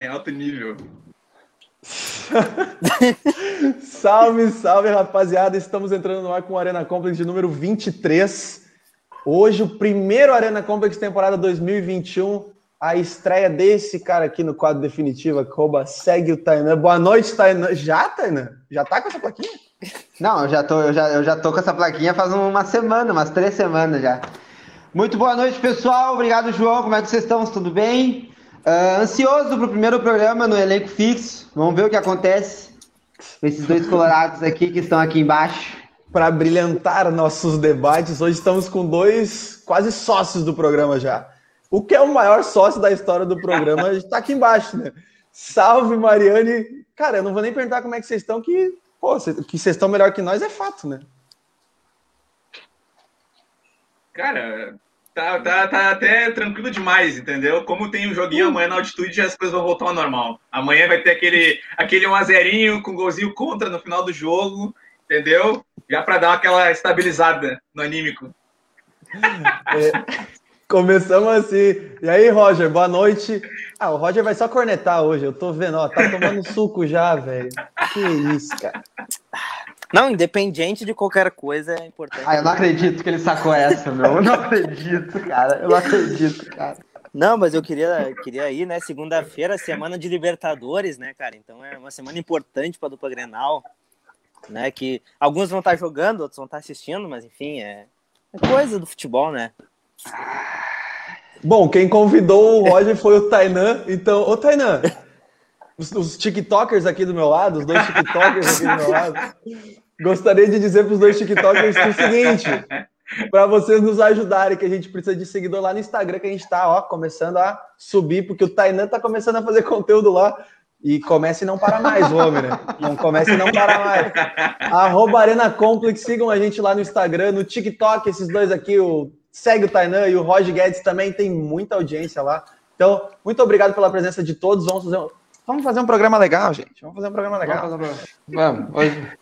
em alto nível. salve, salve, rapaziada. Estamos entrando no ar com o Arena Complex de número 23. Hoje, o primeiro Arena Complex temporada 2021. A estreia desse cara aqui no quadro definitivo, Coba, segue o Tainan. Boa noite, Tainan. Já, Tainan? Já tá com essa plaquinha? Não, eu já, tô, eu, já, eu já tô com essa plaquinha faz uma semana, umas três semanas já. Muito boa noite, pessoal. Obrigado, João. Como é que vocês estão? Tudo bem? Uh, ansioso para o primeiro programa no elenco fixo. Vamos ver o que acontece com esses dois colorados aqui que estão aqui embaixo. Para brilhantar nossos debates, hoje estamos com dois quase sócios do programa já. O que é o maior sócio da história do programa está aqui embaixo, né? Salve, Mariane. Cara, eu não vou nem perguntar como é que vocês estão, que, pô, que vocês estão melhor que nós é fato, né? Cara, tá, tá, tá até tranquilo demais, entendeu? Como tem um joguinho amanhã na altitude, as coisas vão voltar ao normal. Amanhã vai ter aquele, aquele 1x0 com golzinho contra no final do jogo, entendeu? Já para dar aquela estabilizada no anímico. É, começamos assim. E aí, Roger, boa noite. Ah, o Roger vai só cornetar hoje, eu tô vendo, ó, tá tomando suco já, velho. Que isso, cara. Não, independente de qualquer coisa, é importante. Ah, eu não acredito que ele sacou essa, meu. Eu não acredito, cara. Eu não acredito, cara. Não, mas eu queria, queria ir, né? Segunda-feira, semana de Libertadores, né, cara? Então é uma semana importante para a dupla Grenal, né? Que alguns vão estar jogando, outros vão estar assistindo, mas enfim, é, é coisa do futebol, né? Bom, quem convidou o Roger foi o Tainan. Então, ô Tainan, os, os TikTokers aqui do meu lado, os dois TikTokers aqui do meu lado, gostaria de dizer para os dois TikTokers o seguinte: para vocês nos ajudarem, que a gente precisa de seguidor lá no Instagram, que a gente está ó, começando a subir, porque o Tainan está começando a fazer conteúdo lá. E comece e não para mais, homem, né? Não comece e não para mais. Arroba Arena Complex, sigam a gente lá no Instagram, no TikTok, esses dois aqui, o segue o Tainan e o Roger Guedes também tem muita audiência lá. Então, muito obrigado pela presença de todos. Um, vamos fazer um programa legal, gente. Vamos fazer um programa legal. Vamos, vamos. Hoje,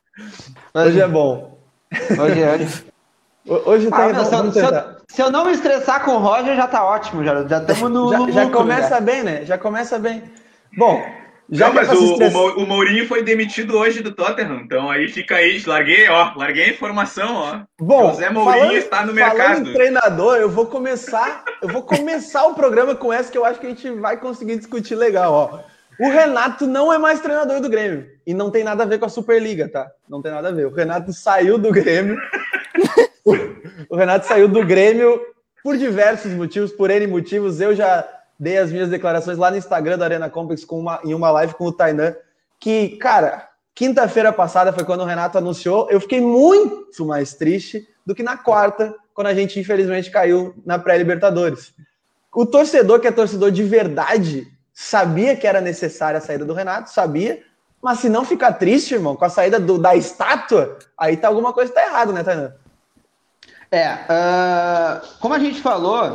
hoje, hoje é bom. Hoje, hoje. Hoje tá, ah, se, eu, se, eu, se, eu, não me estressar com o Roger, já tá ótimo. Já estamos no. Já, já começa já. bem, né? Já começa bem. Bom, já não, mas o, o, Mourinho foi demitido hoje do Tottenham, então aí fica aí, larguei, ó, larguei a informação, ó. Bom, José Mourinho falando, está no mercado. Em treinador, eu vou começar, eu vou começar o programa com essa que eu acho que a gente vai conseguir discutir legal, ó. O Renato não é mais treinador do Grêmio e não tem nada a ver com a Superliga, tá? Não tem nada a ver. O Renato saiu do Grêmio. o Renato saiu do Grêmio por diversos motivos, por N motivos. Eu já dei as minhas declarações lá no Instagram da Arena Complex com uma, em uma live com o Tainan, que, cara, quinta-feira passada foi quando o Renato anunciou, eu fiquei muito mais triste do que na quarta, quando a gente infelizmente caiu na pré-Libertadores. O torcedor que é torcedor de verdade sabia que era necessária a saída do Renato, sabia, mas se não ficar triste, irmão, com a saída do, da estátua, aí tá alguma coisa tá errado, né, Tainan? É, uh, como a gente falou,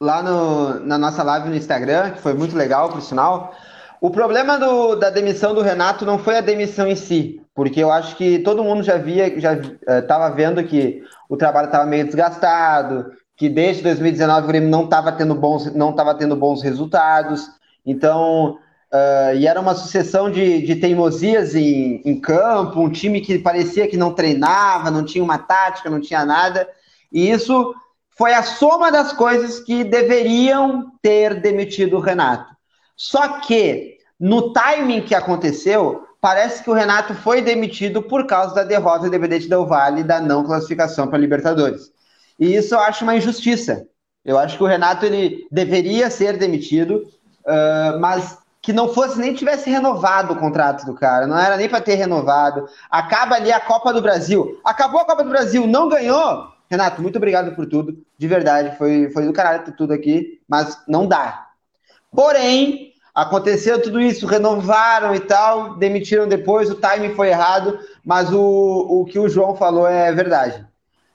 lá no, na nossa live no Instagram, que foi muito legal, por sinal. O problema do, da demissão do Renato não foi a demissão em si, porque eu acho que todo mundo já via, já estava uh, vendo que o trabalho estava meio desgastado, que desde 2019 o Grêmio não estava tendo bons, não estava tendo bons resultados. Então, uh, e era uma sucessão de, de teimosias em, em campo, um time que parecia que não treinava, não tinha uma tática, não tinha nada. E isso foi a soma das coisas que deveriam ter demitido o Renato. Só que, no timing que aconteceu, parece que o Renato foi demitido por causa da derrota do Independente Del Vale da não classificação para a Libertadores. E isso eu acho uma injustiça. Eu acho que o Renato ele deveria ser demitido, uh, mas que não fosse nem tivesse renovado o contrato do cara, não era nem para ter renovado. Acaba ali a Copa do Brasil. Acabou a Copa do Brasil, não ganhou, Renato, muito obrigado por tudo. De verdade, foi, foi do caralho tudo aqui, mas não dá. Porém, aconteceu tudo isso, renovaram e tal, demitiram depois, o timing foi errado, mas o, o que o João falou é verdade.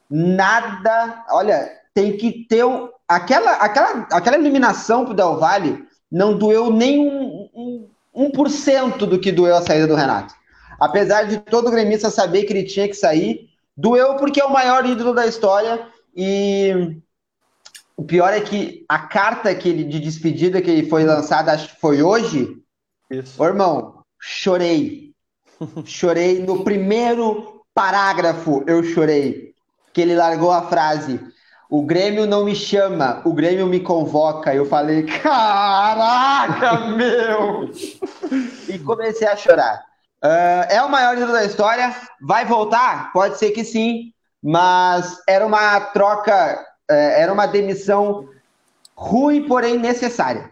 Nada, olha, tem que ter um, aquela, aquela, aquela eliminação pro Del Valle não doeu nem um, um, um por cento do que doeu a saída do Renato. Apesar de todo gremista saber que ele tinha que sair, Doeu porque é o maior ídolo da história e o pior é que a carta que ele, de despedida que foi lançada, acho que foi hoje, Isso. Ô, irmão, chorei. chorei no primeiro parágrafo, eu chorei. Que ele largou a frase: O Grêmio não me chama, o Grêmio me convoca. Eu falei: Caraca, meu! e comecei a chorar. Uh, é o maior ídolo da história. Vai voltar? Pode ser que sim, mas era uma troca, uh, era uma demissão ruim, porém necessária.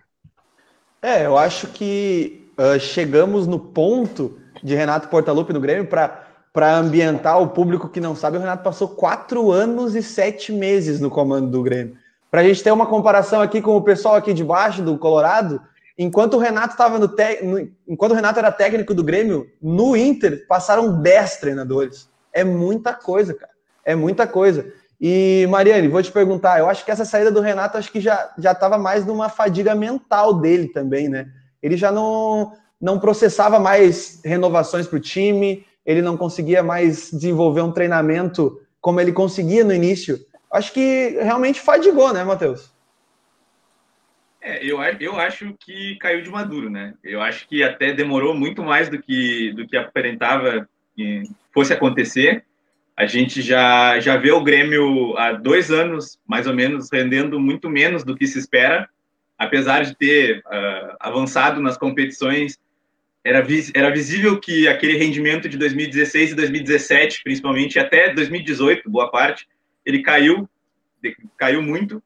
É, eu acho que uh, chegamos no ponto de Renato Portaluppi no Grêmio para ambientar o público que não sabe. O Renato passou quatro anos e sete meses no comando do Grêmio. Para a gente ter uma comparação aqui com o pessoal aqui de baixo do Colorado, enquanto o Renato estava no, te... enquanto o Renato era técnico do Grêmio, no Inter passaram dez treinadores. É muita coisa, cara. É muita coisa. E, Mariane, vou te perguntar, eu acho que essa saída do Renato acho que já já estava mais numa fadiga mental dele também, né? Ele já não, não processava mais renovações para o time, ele não conseguia mais desenvolver um treinamento como ele conseguia no início. Acho que realmente fadigou, né, Matheus? É, eu, eu acho que caiu de maduro, né? Eu acho que até demorou muito mais do que, do que aparentava que fosse acontecer. A gente já, já vê o Grêmio há dois anos, mais ou menos, rendendo muito menos do que se espera, apesar de ter uh, avançado nas competições. Era, era visível que aquele rendimento de 2016 e 2017, principalmente, até 2018, boa parte, ele caiu, caiu muito.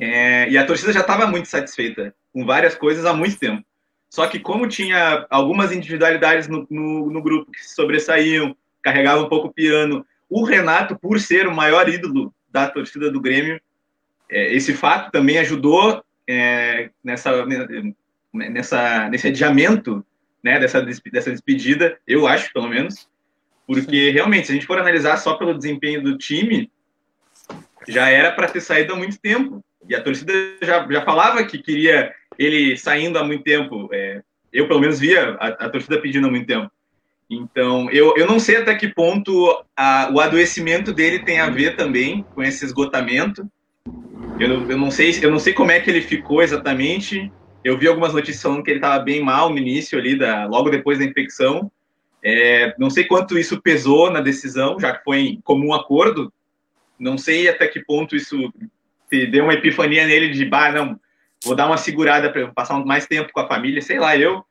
É, e a torcida já estava muito satisfeita com várias coisas há muito tempo. Só que como tinha algumas individualidades no, no, no grupo que se sobressaíam, carregava um pouco o piano. O Renato, por ser o maior ídolo da torcida do Grêmio, é, esse fato também ajudou é, nessa, nessa, nesse adiamento né, dessa, dessa despedida, eu acho, pelo menos, porque Sim. realmente, se a gente for analisar só pelo desempenho do time, já era para ter saído há muito tempo. E a torcida já, já falava que queria ele saindo há muito tempo. É, eu, pelo menos, via a, a torcida pedindo há muito tempo. Então, eu, eu não sei até que ponto a, o adoecimento dele tem a ver também com esse esgotamento. Eu, eu, não sei, eu não sei como é que ele ficou exatamente. Eu vi algumas notícias falando que ele estava bem mal no início ali, da, logo depois da infecção. É, não sei quanto isso pesou na decisão, já que foi em comum acordo. Não sei até que ponto isso deu uma epifania nele de, bah, não, vou dar uma segurada para passar mais tempo com a família, sei lá eu.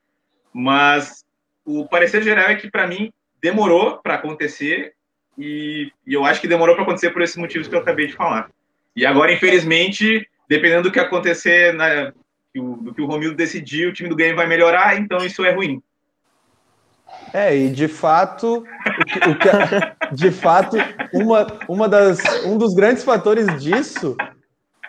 Mas o parecer geral é que, para mim, demorou para acontecer e, e, eu acho que demorou para acontecer por esses motivos que eu acabei de falar. E agora, infelizmente, dependendo do que acontecer, na, do que o Romildo decidir, o time do game vai melhorar, então isso é ruim. É, e de fato, o que, o que, de fato, uma, uma das, um dos grandes fatores disso,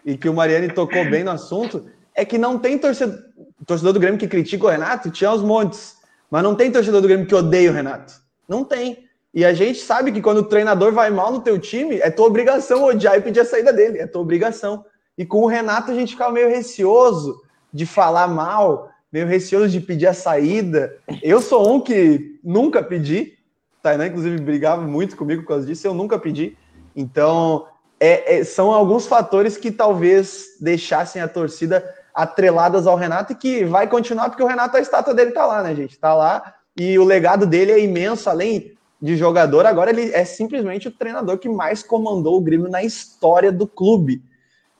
e que o Mariani tocou bem no assunto, é que não tem torcedor, torcedor do Grêmio que critica o Renato, tinha os montes. Mas não tem torcedor do Grêmio que odeia o Renato. Não tem. E a gente sabe que quando o treinador vai mal no teu time, é tua obrigação odiar e pedir a saída dele. É tua obrigação. E com o Renato a gente ficava meio receoso de falar mal, meio receoso de pedir a saída. Eu sou um que nunca pedi. Tainá, inclusive, brigava muito comigo por causa disso. Eu nunca pedi. Então, é, é, são alguns fatores que talvez deixassem a torcida atreladas ao Renato e que vai continuar, porque o Renato, a estátua dele tá lá, né, gente? Tá lá e o legado dele é imenso, além de jogador, agora ele é simplesmente o treinador que mais comandou o Grêmio na história do clube.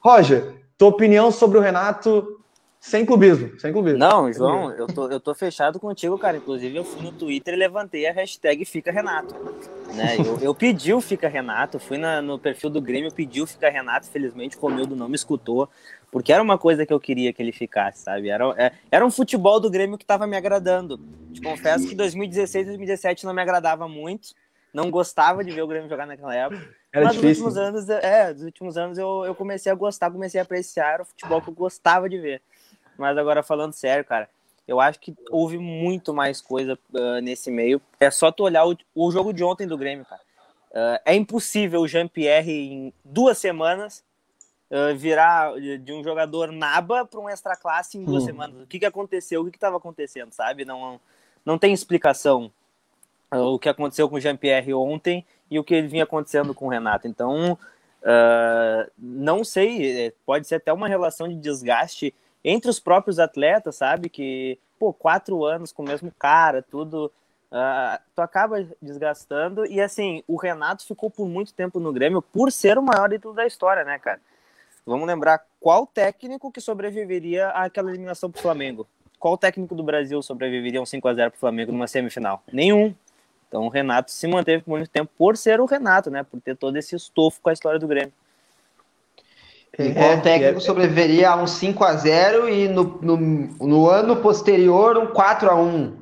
Roger, tua opinião sobre o Renato sem clubismo, sem clubismo. Não, João, eu tô, eu tô fechado contigo, cara. Inclusive, eu fui no Twitter e levantei a hashtag Fica Renato. Né? Eu, eu pedi o Fica Renato, fui na, no perfil do Grêmio, pedi o Fica Renato. Felizmente, o Romildo não me escutou, porque era uma coisa que eu queria que ele ficasse, sabe? Era, é, era um futebol do Grêmio que estava me agradando. Te confesso que 2016 2017 não me agradava muito, não gostava de ver o Grêmio jogar naquela época. Era mas difícil. nos últimos anos, é, nos últimos anos eu, eu comecei a gostar, comecei a apreciar o futebol que eu gostava de ver. Mas agora falando sério, cara, eu acho que houve muito mais coisa uh, nesse meio. É só tu olhar o, o, jogo de ontem do Grêmio, cara. Uh, é impossível o Jean-Pierre em duas semanas uh, virar de um jogador naba para um extra classe em duas hum. semanas. O que, que aconteceu? O que estava acontecendo, sabe? Não, não tem explicação o que aconteceu com o Jean-Pierre ontem e o que vinha acontecendo com o Renato. Então, não sei, é, pode ser até uma relação de desgaste entre os próprios atletas, sabe? Que, pô, quatro anos com o mesmo cara, tudo. Uh, tu acaba desgastando. E assim, o Renato ficou por muito tempo no Grêmio por ser o maior ídolo da história, né, cara? Vamos lembrar qual técnico que sobreviveria àquela eliminação pro Flamengo? Qual técnico do Brasil sobreviveria um 5 a 0 pro Flamengo numa semifinal? Nenhum. Então o Renato se manteve por muito tempo por ser o Renato, né? Por ter todo esse estofo com a história do Grêmio. E qual é, técnico é, sobreviveria a um 5 a 0 e no, no, no ano posterior um 4 a 1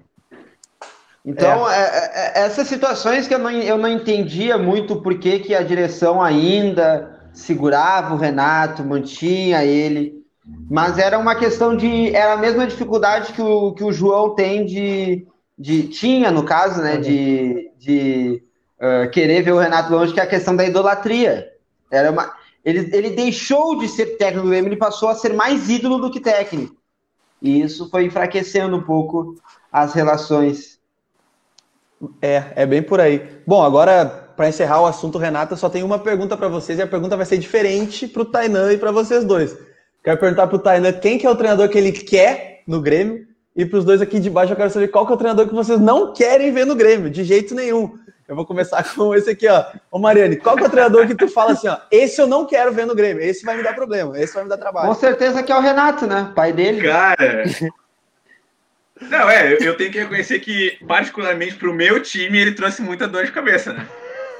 Então, é. é. é essas situações que eu não, eu não entendia muito por que, que a direção ainda segurava o Renato, mantinha ele. Mas era uma questão de. Era a mesma dificuldade que o, que o João tem de. de tinha, no caso, né? De, de uh, querer ver o Renato longe, que é a questão da idolatria. Era uma, ele, ele deixou de ser técnico do Grêmio e passou a ser mais ídolo do que técnico. E isso foi enfraquecendo um pouco as relações. É, é bem por aí. Bom, agora para encerrar o assunto, Renata, só tenho uma pergunta para vocês e a pergunta vai ser diferente para o Tainan e para vocês dois. Quero perguntar para o Tainan quem que é o treinador que ele quer no Grêmio e para os dois aqui de baixo eu quero saber qual que é o treinador que vocês não querem ver no Grêmio, de jeito nenhum. Eu vou começar com esse aqui, ó. Ô Mariane, qual que é o treinador que tu fala assim, ó, esse eu não quero ver no Grêmio, esse vai me dar problema, esse vai me dar trabalho. Com certeza que é o Renato, né? Pai dele. Cara, não, é, eu tenho que reconhecer que, particularmente para o meu time, ele trouxe muita dor de cabeça, né?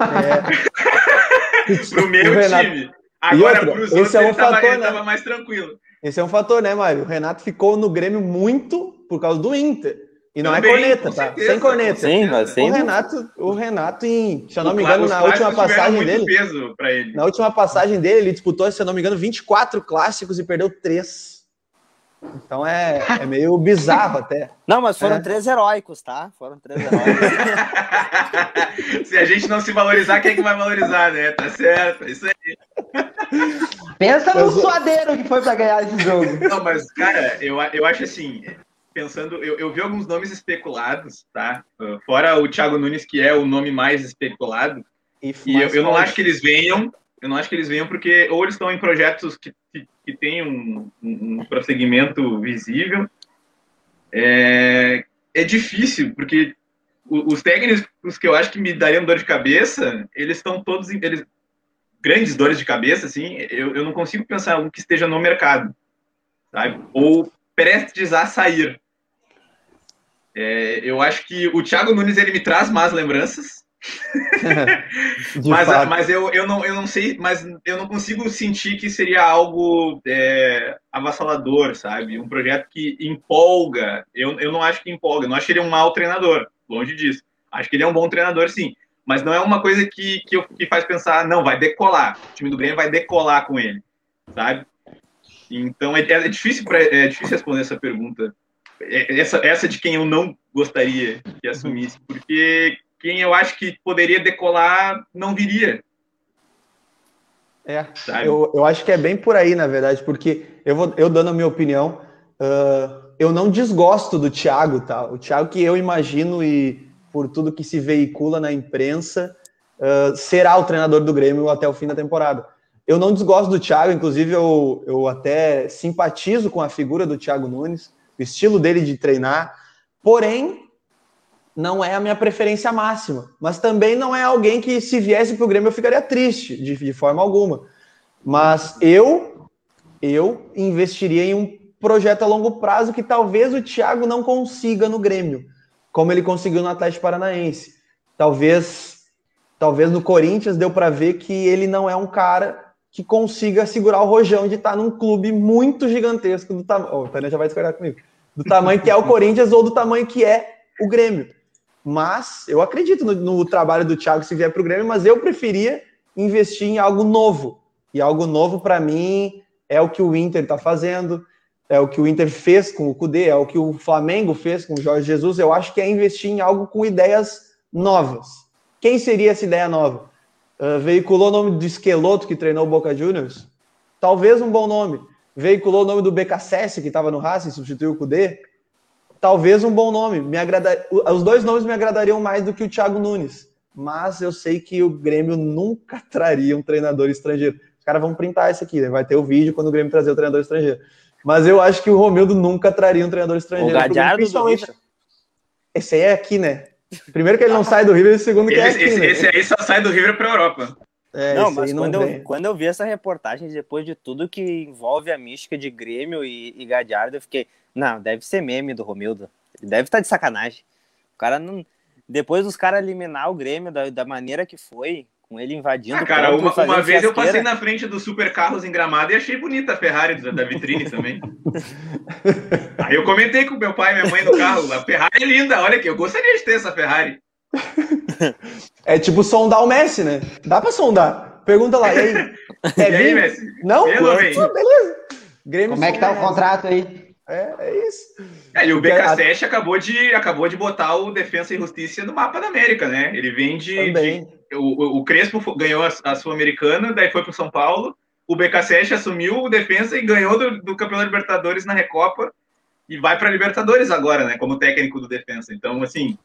É. pro meu Renato... time. Agora, para os outros, é um ele, fator, tava, né? tava mais tranquilo. Esse é um fator, né, Mário? O Renato ficou no Grêmio muito por causa do Inter. E não é Também, é corneta, tá? Certeza, Sem corneta. Sim, mas sem o Renato, o Renato, em, se eu não me engano, na última passagem dele. Na última passagem dele, ele disputou, se eu não me engano, 24 clássicos e perdeu 3. Então é, é meio bizarro até. Não, mas foram é. três heróicos, tá? Foram três heróicos. se a gente não se valorizar, quem é que vai valorizar, né? Tá certo, é isso aí. Pensa no suadeiro que foi para ganhar esse jogo. Não, mas, cara, eu, eu acho assim, pensando, eu, eu vi alguns nomes especulados, tá? Fora o Thiago Nunes, que é o nome mais especulado. E, e eu, eu não acho que eles venham, eu não acho que eles venham porque ou eles estão em projetos que, que, que têm um, um, prosseguimento visível. É, é difícil, porque os técnicos que eu acho que me dariam dor de cabeça, eles estão todos eles grandes dores de cabeça, assim, eu, eu não consigo pensar um que esteja no mercado, sabe? Ou prestes a sair. É, eu acho que o Thiago Nunes ele me traz más lembranças, mas, mas eu, eu, não, eu não sei, mas eu não consigo sentir que seria algo é, avassalador, sabe? Um projeto que empolga. Eu, eu não acho que empolga, eu não acho que ele é um mau treinador, longe disso. Acho que ele é um bom treinador, sim. Mas não é uma coisa que, que, eu, que faz pensar, não, vai decolar. O time do Grêmio vai decolar com ele, sabe? Então é, é difícil, pra, é difícil responder essa pergunta. É, essa, essa de quem eu não gostaria que assumisse, porque quem eu acho que poderia decolar não viria. É, eu, eu acho que é bem por aí, na verdade, porque eu vou eu dando a minha opinião, uh, eu não desgosto do Thiago, tá? O Thiago que eu imagino e por tudo que se veicula na imprensa, uh, será o treinador do Grêmio até o fim da temporada. Eu não desgosto do Thiago, inclusive eu, eu até simpatizo com a figura do Thiago Nunes, o estilo dele de treinar, porém não é a minha preferência máxima, mas também não é alguém que, se viesse para o Grêmio, eu ficaria triste, de, de, forma alguma. Mas eu, eu investiria em um projeto a longo prazo que talvez o Thiago não consiga no Grêmio, como ele conseguiu no Atlético Paranaense. Talvez, talvez no Corinthians deu para ver que ele não é um cara que consiga segurar o rojão de estar num clube muito gigantesco do tamanho. Oh, o Tânia já vai discordar comigo. Do tamanho que é o Corinthians ou do tamanho que é o Grêmio. Mas eu acredito no, no trabalho do Thiago se vier para o Grêmio, mas eu preferia investir em algo novo. E algo novo para mim é o que o Inter está fazendo, é o que o Inter fez com o Cudê, é o que o Flamengo fez com o Jorge Jesus. Eu acho que é investir em algo com ideias novas. Quem seria essa ideia nova? Uh, veiculou o nome do Esqueloto que treinou o Boca Juniors? Talvez um bom nome. Veiculou o nome do BKSS que estava no Racing, substituiu o Cudê? talvez um bom nome. Me agrada... Os dois nomes me agradariam mais do que o Thiago Nunes. Mas eu sei que o Grêmio nunca traria um treinador estrangeiro. Os caras vão printar isso aqui, né? vai ter o vídeo quando o Grêmio trazer o treinador estrangeiro. Mas eu acho que o Romildo nunca traria um treinador estrangeiro. O Gadiardo principalmente... Esse aí é aqui, né? Primeiro que ele não sai do River e segundo que é esse, é aqui, esse, né? esse aí só sai do River pra Europa. É, não, mas não quando, eu, quando eu vi essa reportagem, depois de tudo que envolve a mística de Grêmio e, e Gadiardo, eu fiquei, não, deve ser meme do Romildo. Ele deve estar tá de sacanagem. O cara não. Depois dos caras eliminar o Grêmio da, da maneira que foi, com ele invadindo. Ah, cara, uma, uma vez eu passei na frente do Super Carros em Gramado e achei bonita a Ferrari da, vitrine também. Aí eu comentei com meu pai e minha mãe no carro, a Ferrari é linda, olha aqui, eu gostaria de ter essa Ferrari. É tipo sondar o Messi, né? Dá pra sondar. Pergunta lá, e aí? É e aí, Messi? Não? Beleza. beleza. Grêmio Como é que tá o contrato aí? É, é isso. É, e o BKSS acabou de, acabou de botar o Defensa e Justiça no mapa da América, né? Ele vem de. de o, o Crespo ganhou a, a Sul-Americana, daí foi pro São Paulo. O BKSS assumiu o Defensa e ganhou do, do Campeonato Libertadores na Recopa. E vai para Libertadores agora, né? Como técnico do Defensa. Então, assim.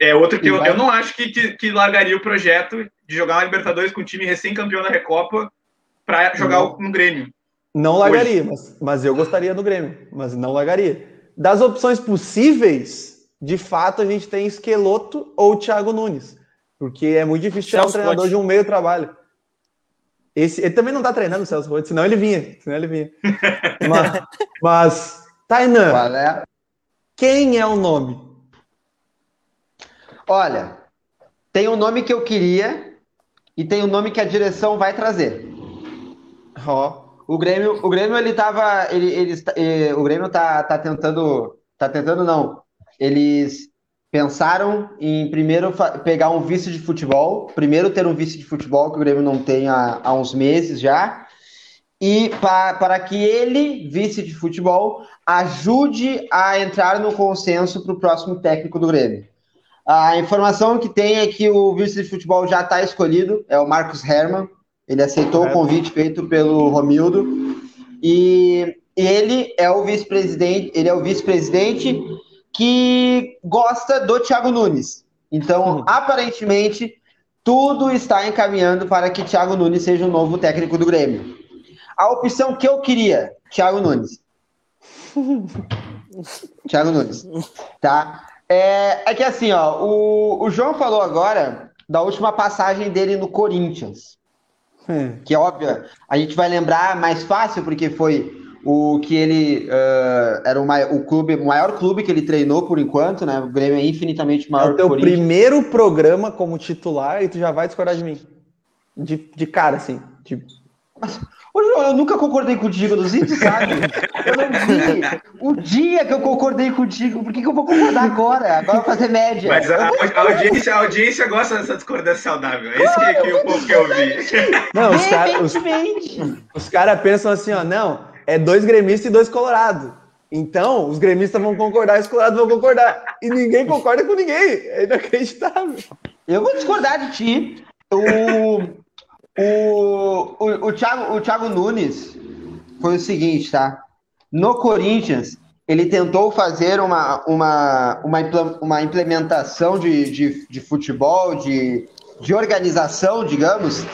É outro que eu, eu não acho que, que, que, largaria o projeto de jogar uma Libertadores com um time recém-campeão da Recopa para jogar no Grêmio. Não largaria, mas, mas eu gostaria do Grêmio, mas não largaria. Das opções possíveis, de fato, a gente tem Esqueloto ou Thiago Nunes, porque é muito difícil tirar um treinador de um meio trabalho. Esse, ele também não tá treinando o Celso Roth, senão ele vinha. Senão ele vinha. mas, mas, Tainan, é? quem é o nome? Olha, tem um nome que eu queria e tem um nome que a direção vai trazer. Ó. Oh. O Grêmio, o Grêmio ele tava, ele, ele, ele, o Grêmio tá, tá tentando, tá tentando não. Eles pensaram em primeiro pegar um vice de futebol, primeiro ter um vice de futebol que o Grêmio não tem há, há uns meses já, e pa, para que ele, vice de futebol, ajude a entrar no consenso para o próximo técnico do Grêmio. A informação que tem é que o vice de futebol já está escolhido, é o Marcos Hermann, ele aceitou o convite feito pelo Romildo e ele é o vice-presidente, ele é o vice-presidente que gosta do Thiago Nunes. Então, uhum. aparentemente, tudo está encaminhando para que Thiago Nunes seja o novo técnico do Grêmio. A opção que eu queria, Thiago Nunes. Thiago Nunes, tá? É, é que assim, ó, o, o João falou agora da última passagem dele no Corinthians. Hum. Que é óbvio, a gente vai lembrar mais fácil, porque foi o que ele uh, era o, maior, o clube, o maior clube que ele treinou por enquanto, né? O Grêmio é infinitamente maior é o teu primeiro programa como titular e tu já vai discordar de mim. De, de cara, assim. De... Mas, Ô, João, eu nunca concordei contigo, no tu sabe? Eu não vi. O dia que eu concordei contigo, por que, que eu vou concordar agora? Agora eu vou fazer média. Mas a, a, audiência, a audiência gosta dessa discordância saudável. É esse que, que o povo quer ouvir. Não, os caras os, os cara pensam assim, ó, não, é dois gremistas e dois colorados. Então, os gremistas vão concordar e os colorados vão concordar. E ninguém concorda com ninguém. É inacreditável. Eu vou discordar de ti. O, o, o, o, Thiago, o Thiago Nunes foi o seguinte, tá? No Corinthians, ele tentou fazer uma, uma, uma, uma implementação de, de, de futebol, de, de organização, digamos,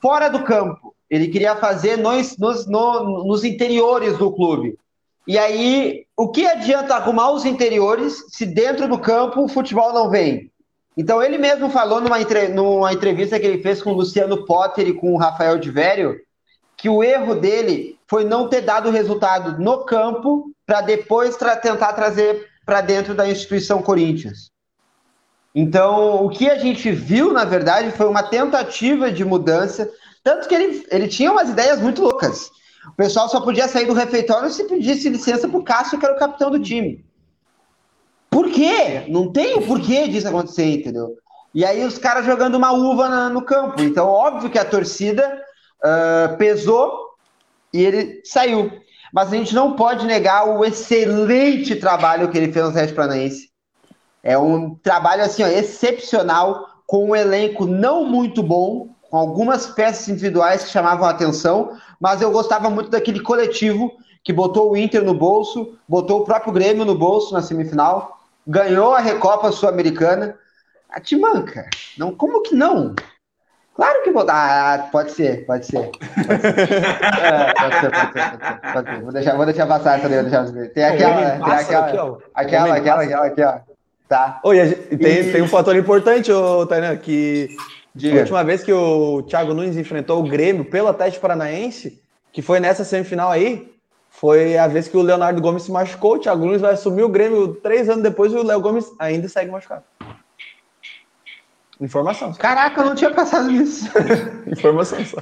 fora do campo. Ele queria fazer nos, nos, no, nos interiores do clube. E aí, o que adianta arrumar os interiores se dentro do campo o futebol não vem? Então, ele mesmo falou numa, entre... numa entrevista que ele fez com o Luciano Potter e com o Rafael de Vério, que o erro dele foi não ter dado resultado no campo para depois tra tentar trazer para dentro da instituição Corinthians. Então, o que a gente viu, na verdade, foi uma tentativa de mudança, tanto que ele, ele tinha umas ideias muito loucas. O pessoal só podia sair do refeitório se pedisse licença para o Cássio, que era o capitão do time. Por quê? Não tem o porquê disso acontecer, entendeu? E aí os caras jogando uma uva na, no campo. Então, óbvio que a torcida uh, pesou e ele saiu. Mas a gente não pode negar o excelente trabalho que ele fez no Atlético Paranaense. É um trabalho assim, ó, excepcional, com um elenco não muito bom, com algumas peças individuais que chamavam a atenção, mas eu gostava muito daquele coletivo que botou o Inter no bolso, botou o próprio Grêmio no bolso na semifinal ganhou a Recopa Sul-Americana. A te manca. Não, como que não? Claro que vou dar. Ah, pode ser, pode ser. Pode ser. É, pode, ser pode, ser, pode ser, Vou deixar, vou deixar passar essa daí, vou deixar Tem aquela, tem aquela, aqui, ó. aquela, aquela, aquela, aqui, ó. Tá. Oi, tem, e... tem um fator importante, ô, Tainan, que Diga. a última vez que o Thiago Nunes enfrentou o Grêmio pelo Atlético Paranaense, que foi nessa semifinal aí, foi a vez que o Leonardo Gomes se machucou, o Thiago Nunes vai assumir o Grêmio três anos depois e o Léo Gomes ainda segue machucado. Informação. Caraca, eu não tinha passado nisso. Informação só.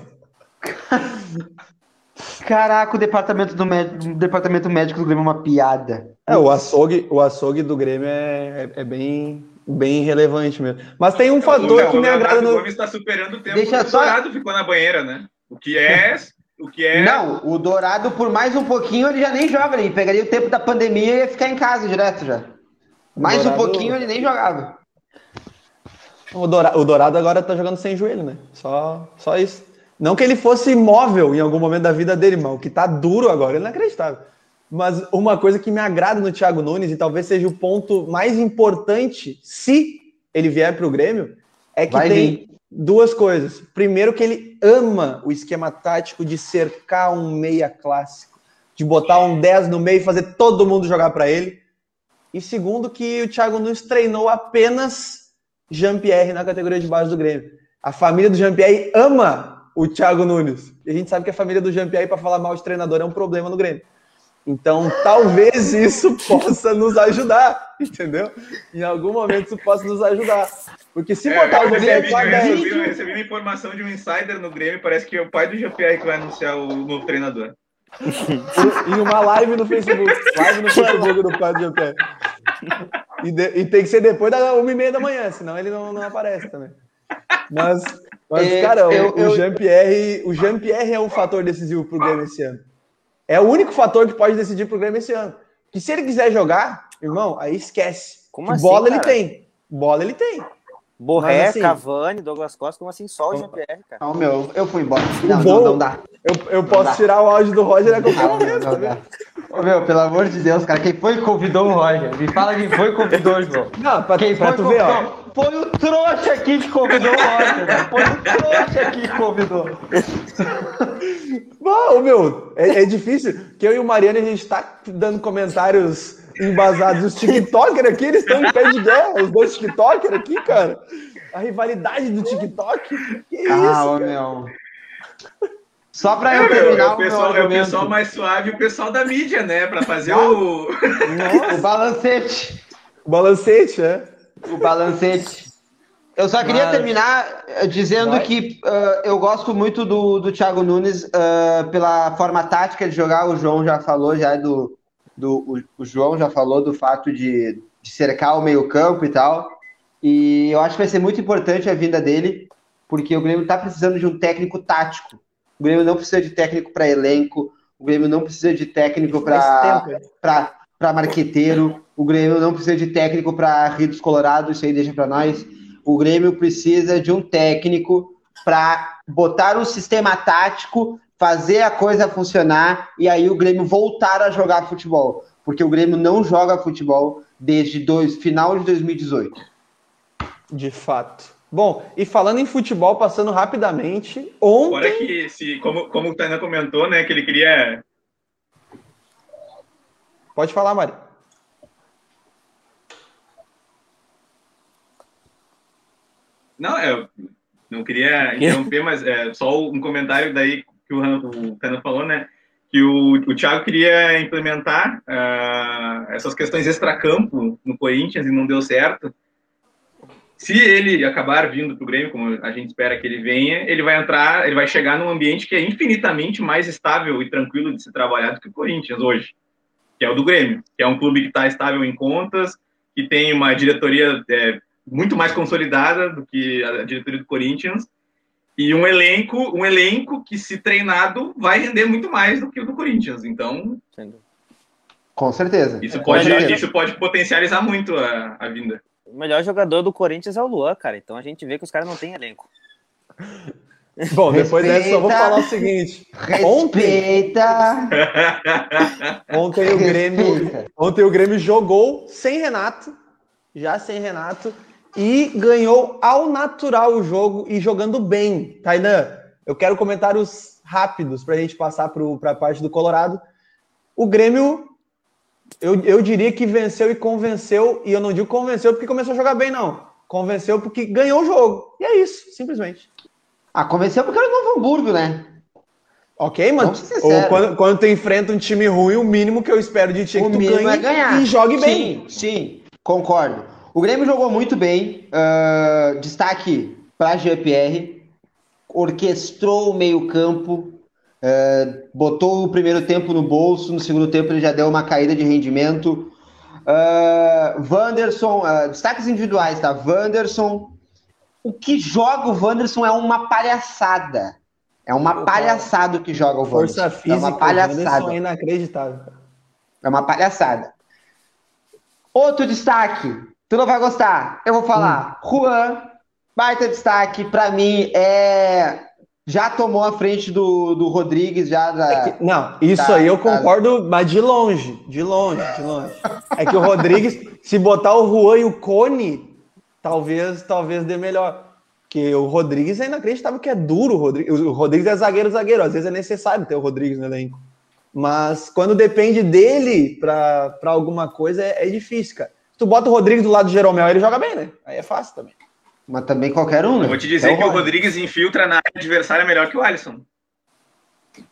Caraca, o departamento, do médico, o departamento médico do Grêmio é uma piada. É, o açougue, o açougue do Grêmio é, é, é bem, bem relevante mesmo. Mas tem um fator o, que me agrada. O Gomes está superando o tempo Deixa só... Ficou na banheira, né? O que é. O que é... Não, o Dourado, por mais um pouquinho, ele já nem joga. Ele pegaria o tempo da pandemia e ia ficar em casa direto já. Mais Dourado... um pouquinho, ele nem jogava. O Dourado, o Dourado agora tá jogando sem joelho, né? Só, só isso. Não que ele fosse imóvel em algum momento da vida dele, irmão. O que tá duro agora, ele não é inacreditável. Mas uma coisa que me agrada no Thiago Nunes, e talvez seja o ponto mais importante, se ele vier para o Grêmio, é que Vai tem vir. Duas coisas. Primeiro, que ele ama o esquema tático de cercar um meia clássico, de botar um 10 no meio e fazer todo mundo jogar para ele. E segundo, que o Thiago Nunes treinou apenas Jean-Pierre na categoria de base do Grêmio. A família do Jean-Pierre ama o Thiago Nunes. E a gente sabe que a família do Jean-Pierre, para falar mal de treinador, é um problema no Grêmio. Então, talvez isso possa nos ajudar, entendeu? Em algum momento isso possa nos ajudar. Porque se é, botar o Grêmio com a 10... Eu recebi, eu recebi uma informação de um insider no Grêmio, parece que é o pai do Jean-Pierre que vai anunciar o novo treinador. em uma live no Facebook. Live no Facebook do pai do Jean-Pierre. E, de, e, tem que ser depois da uma e meia da manhã, senão ele não, não aparece também. Mas, mas é, cara, eu, o, o Jean-Pierre o Jean -Pierre é um fator decisivo pro Grêmio esse ano. É o único fator que pode decidir pro Grêmio esse ano. Que se ele quiser jogar, irmão, aí esquece. Como assim, bola cara? ele tem. Bola ele tem. Borré, assim, Cavani, Douglas Costa, como assim só o Jean-Pierre, cara? Não, meu, eu fui embora. Não, não, não, dá. Eu, eu não posso dá. tirar o áudio do Roger a qualquer momento. Não, não Ô, meu, pelo amor de Deus, cara, quem foi que convidou o Roger? Me fala quem foi que convidou, João. Não, pra, quem pra foi tu ver, ó. Foi o trouxa aqui que convidou o Roger. Foi o trouxa aqui que convidou. Bom, meu, é, é difícil, que eu e o Mariano, a gente tá dando comentários embasados. Os TikTokers aqui, eles estão em pé de guerra. Os dois TikTokers aqui, cara. A rivalidade do TikTok. Que ah, isso, meu. Só para eu terminar é o, pessoal, é o pessoal mais suave o pessoal da mídia, né? Para fazer o... o balancete. O balancete, é. O balancete. Eu só queria Mas... terminar eh, dizendo Vai. que uh, eu gosto muito do, do Thiago Nunes uh, pela forma tática de jogar. O João já falou já do, do o, o João já falou do fato de, de cercar o meio campo e tal. E eu acho que vai ser muito importante a vinda dele, porque o Grêmio está precisando de um técnico tático. O Grêmio não precisa de técnico para elenco, o Grêmio não precisa de técnico para marqueteiro, o Grêmio não precisa de técnico para Ritos Colorados, isso aí deixa para nós. O Grêmio precisa de um técnico para botar um sistema tático, fazer a coisa funcionar e aí o Grêmio voltar a jogar futebol. Porque o Grêmio não joga futebol desde dois, final de 2018. De fato. Bom, e falando em futebol, passando rapidamente, ontem... Agora que, se, como, como o Tainá comentou, né, que ele queria... Pode falar, Mari. Não, eu não queria interromper, mas é só um comentário daí que o, o Tainá falou, né, que o, o Thiago queria implementar uh, essas questões extracampo no Corinthians e não deu certo, se ele acabar vindo para o Grêmio, como a gente espera que ele venha, ele vai entrar, ele vai chegar num ambiente que é infinitamente mais estável e tranquilo de se trabalhar do que o Corinthians hoje, que é o do Grêmio, que é um clube que está estável em contas, que tem uma diretoria é, muito mais consolidada do que a diretoria do Corinthians e um elenco, um elenco que se treinado vai render muito mais do que o do Corinthians. Então, com certeza. Isso pode, isso pode potencializar muito a, a vinda. O melhor jogador do Corinthians é o Luan, cara. Então a gente vê que os caras não têm elenco. Bom, depois Respeita. dessa, só vou falar o seguinte. Respeita. Ontem, ontem o Grêmio, ontem o Grêmio jogou sem Renato, já sem Renato, e ganhou ao natural o jogo e jogando bem. Tainan, eu quero comentários rápidos para a gente passar para a parte do Colorado. O Grêmio, eu, eu diria que venceu e convenceu, e eu não digo convenceu porque começou a jogar bem, não. Convenceu porque ganhou o jogo. E é isso, simplesmente. Ah, convenceu porque era o Novo Hamburgo, né? Ok, mas quando, quando tu enfrenta um time ruim, o mínimo que eu espero de ti é que tu ganhe é ganhar. e jogue bem. Sim, sim, concordo. O Grêmio jogou muito bem. Uh, destaque para GPR. Orquestrou o meio-campo. Uh, botou o primeiro tempo no bolso. No segundo tempo ele já deu uma caída de rendimento. Uh, Wanderson, uh, destaques individuais, tá? Wanderson. O que joga o Wanderson é uma palhaçada. É uma palhaçada o que joga o Wanderson. Força física, é uma palhaçada. é inacreditável. É uma palhaçada. Outro destaque, Tu não vai gostar. Eu vou falar. Hum. Juan, baita destaque. Para mim, é. Já tomou a frente do, do Rodrigues, já da, é que, Não, isso da, aí eu concordo, da... mas de longe, de longe, de longe. É que o Rodrigues, se botar o Juan e o Cone, talvez, talvez dê melhor. Porque o Rodrigues é inacreditável que é duro o Rodrigues. O Rodrigues é zagueiro, zagueiro. Às vezes é necessário ter o Rodrigues no elenco. Mas quando depende dele para alguma coisa, é, é difícil, cara tu bota o Rodrigues do lado do Jeromel, ele joga bem, né? Aí é fácil também. Mas também qualquer um, né? Eu vou te dizer é que o Rodrigues infiltra na área adversária melhor que o Alisson.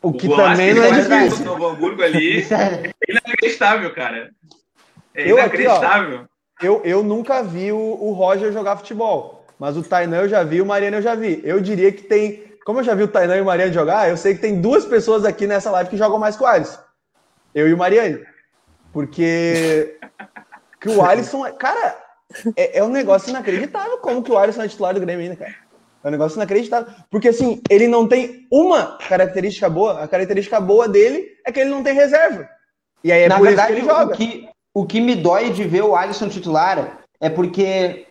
O que o também não é difícil. No Hamburgo ali é inacreditável, cara. É eu inacreditável. Aqui, ó, eu, eu nunca vi o, o Roger jogar futebol, mas o Tainan eu já vi, o Mariano eu já vi. Eu diria que tem, como eu já vi o Tainan e o Mariano jogar, eu sei que tem duas pessoas aqui nessa live que jogam mais que o Alisson. Eu e o Mariano. Porque que o Alisson, é, cara, é, é, um negócio inacreditável como que o Alisson é titular do Grêmio ainda, cara. É um negócio inacreditável. Porque, assim, ele não tem uma característica boa. A característica boa dele é que ele não tem reserva. E aí é Na por verdade, isso que ele joga. O que, o que me dói de ver o Alisson titular é porque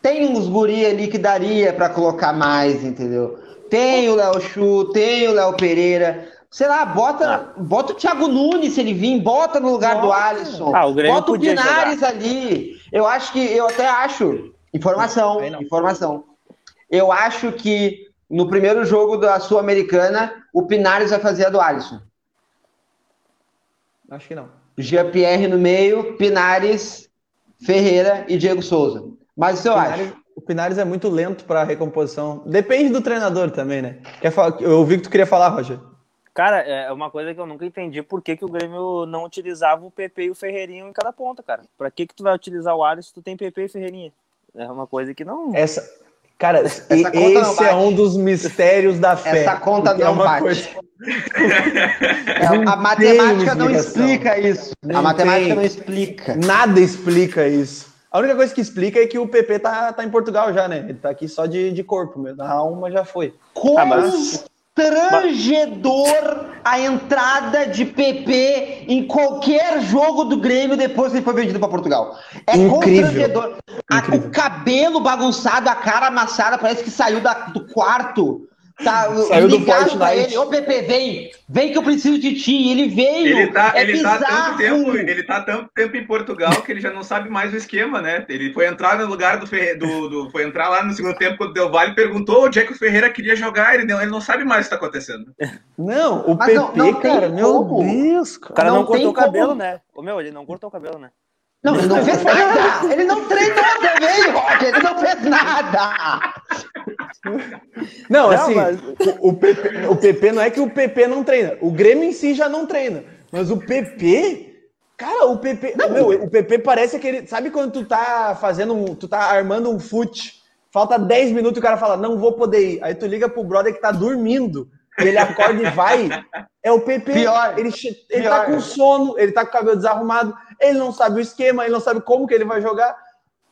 tem uns guri ali que daria para colocar mais, entendeu? Tem o Léo Chu, tem o Léo Pereira, Sei lá, bota, ah. bota o Thiago Nunes se ele vir, bota no lugar Nossa. do Alisson. Ah, o bota o Pinares jogar. ali. Eu acho que, eu até acho, informação, informação. Eu acho que no primeiro jogo da Sul-Americana, o Pinares vai fazer a do Alisson. Acho que não. Jean-Pierre no meio, Pinares, Ferreira e Diego Souza. Mas isso eu Pinares, acho. O Pinares é muito lento para recomposição. Depende do treinador também, né? Quer falar, eu ouvi que tu queria falar, Roger. Cara, é uma coisa que eu nunca entendi por que, que o Grêmio não utilizava o PP e o Ferreirinho em cada ponta, cara. Pra que, que tu vai utilizar o Alisson se tu tem PP e Ferreirinha? É uma coisa que não. Essa. Cara, essa esse é um dos mistérios da fé. Essa conta não é uma bate. Coisa... é, a matemática não explica isso. Não a matemática tem. não explica. Nada explica isso. A única coisa que explica é que o PP tá, tá em Portugal já, né? Ele tá aqui só de, de corpo mesmo. A alma já foi. Como ah, mas constrangedor a entrada de PP em qualquer jogo do Grêmio depois que ele foi vendido para Portugal. É Incrível. constrangedor. O cabelo bagunçado, a cara amassada, parece que saiu da, do quarto Tá, Saiu do Fortnite. Ele, ô Pepe, vem, vem que eu preciso de ti. Ele veio. Ele tá, é ele tá tanto tempo, ele tá tanto tempo em Portugal que ele já não sabe mais o esquema, né? Ele foi entrar no lugar do, Ferre... do, do foi entrar lá no segundo tempo quando deu vale, perguntou onde é que o Ferreira queria jogar, ele não, ele não sabe mais o que tá acontecendo. Não, o Mas PP, não, não cara, meu Deus, cara. O cara não, não cortou o cabelo, né? O meu, ele não cortou o cabelo, né? Não, ele não fez nada! Ele não treinou também, Roger! Ele não fez nada! Não, assim, mas... o, o, PP, o PP não é que o PP não treina. O Grêmio em si já não treina. Mas o PP. Cara, o PP. Não. Meu, o PP parece aquele. Sabe quando tu tá fazendo um. Tu tá armando um fute, falta 10 minutos e o cara fala, não vou poder ir. Aí tu liga pro brother que tá dormindo. E ele acorda e vai. É o PP. Pior. Ele, ele tá com sono, ele tá com o cabelo desarrumado, ele não sabe o esquema, ele não sabe como que ele vai jogar.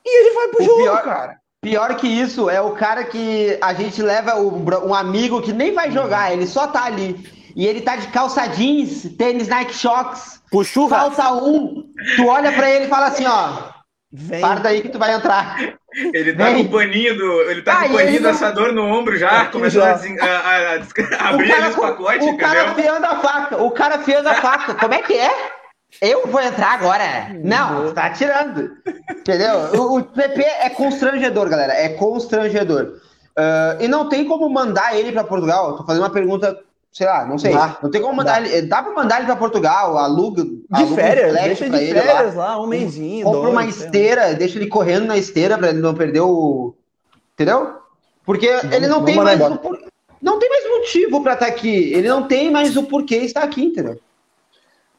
E ele vai pro o jogo, pior, cara. Pior que isso, é o cara que a gente leva um amigo que nem vai jogar, ele só tá ali. E ele tá de calça jeans, tênis Nike Shocks. Puxu, falta um. Tu olha pra ele e fala assim, ó. Vem. Para aí que tu vai entrar. Ele tá Vem. com o paninho do. Ele tá ah, com o paninho do assador no ombro já, começou a, a, a, abrir cara, os pacotes. O cara afiando a faca, o cara afiando a faca. Como é que é? Eu vou entrar agora. Não, tá tirando. Entendeu? O, o PP é constrangedor, galera. É constrangedor. Uh, e não tem como mandar ele para Portugal. Tô fazendo uma pergunta, sei lá, não sei. Dá, não tem como mandar dá. ele. Dá para mandar ele para Portugal, aluga. De aluga férias, um deixa de férias lá. lá, um mêsinho. Compra dois, uma esteira, deixa ele correndo na esteira para ele não perder o. Entendeu? Porque vamos, ele não tem mais. O, não tem mais motivo para estar tá aqui. Ele não tem mais o porquê estar aqui, entendeu?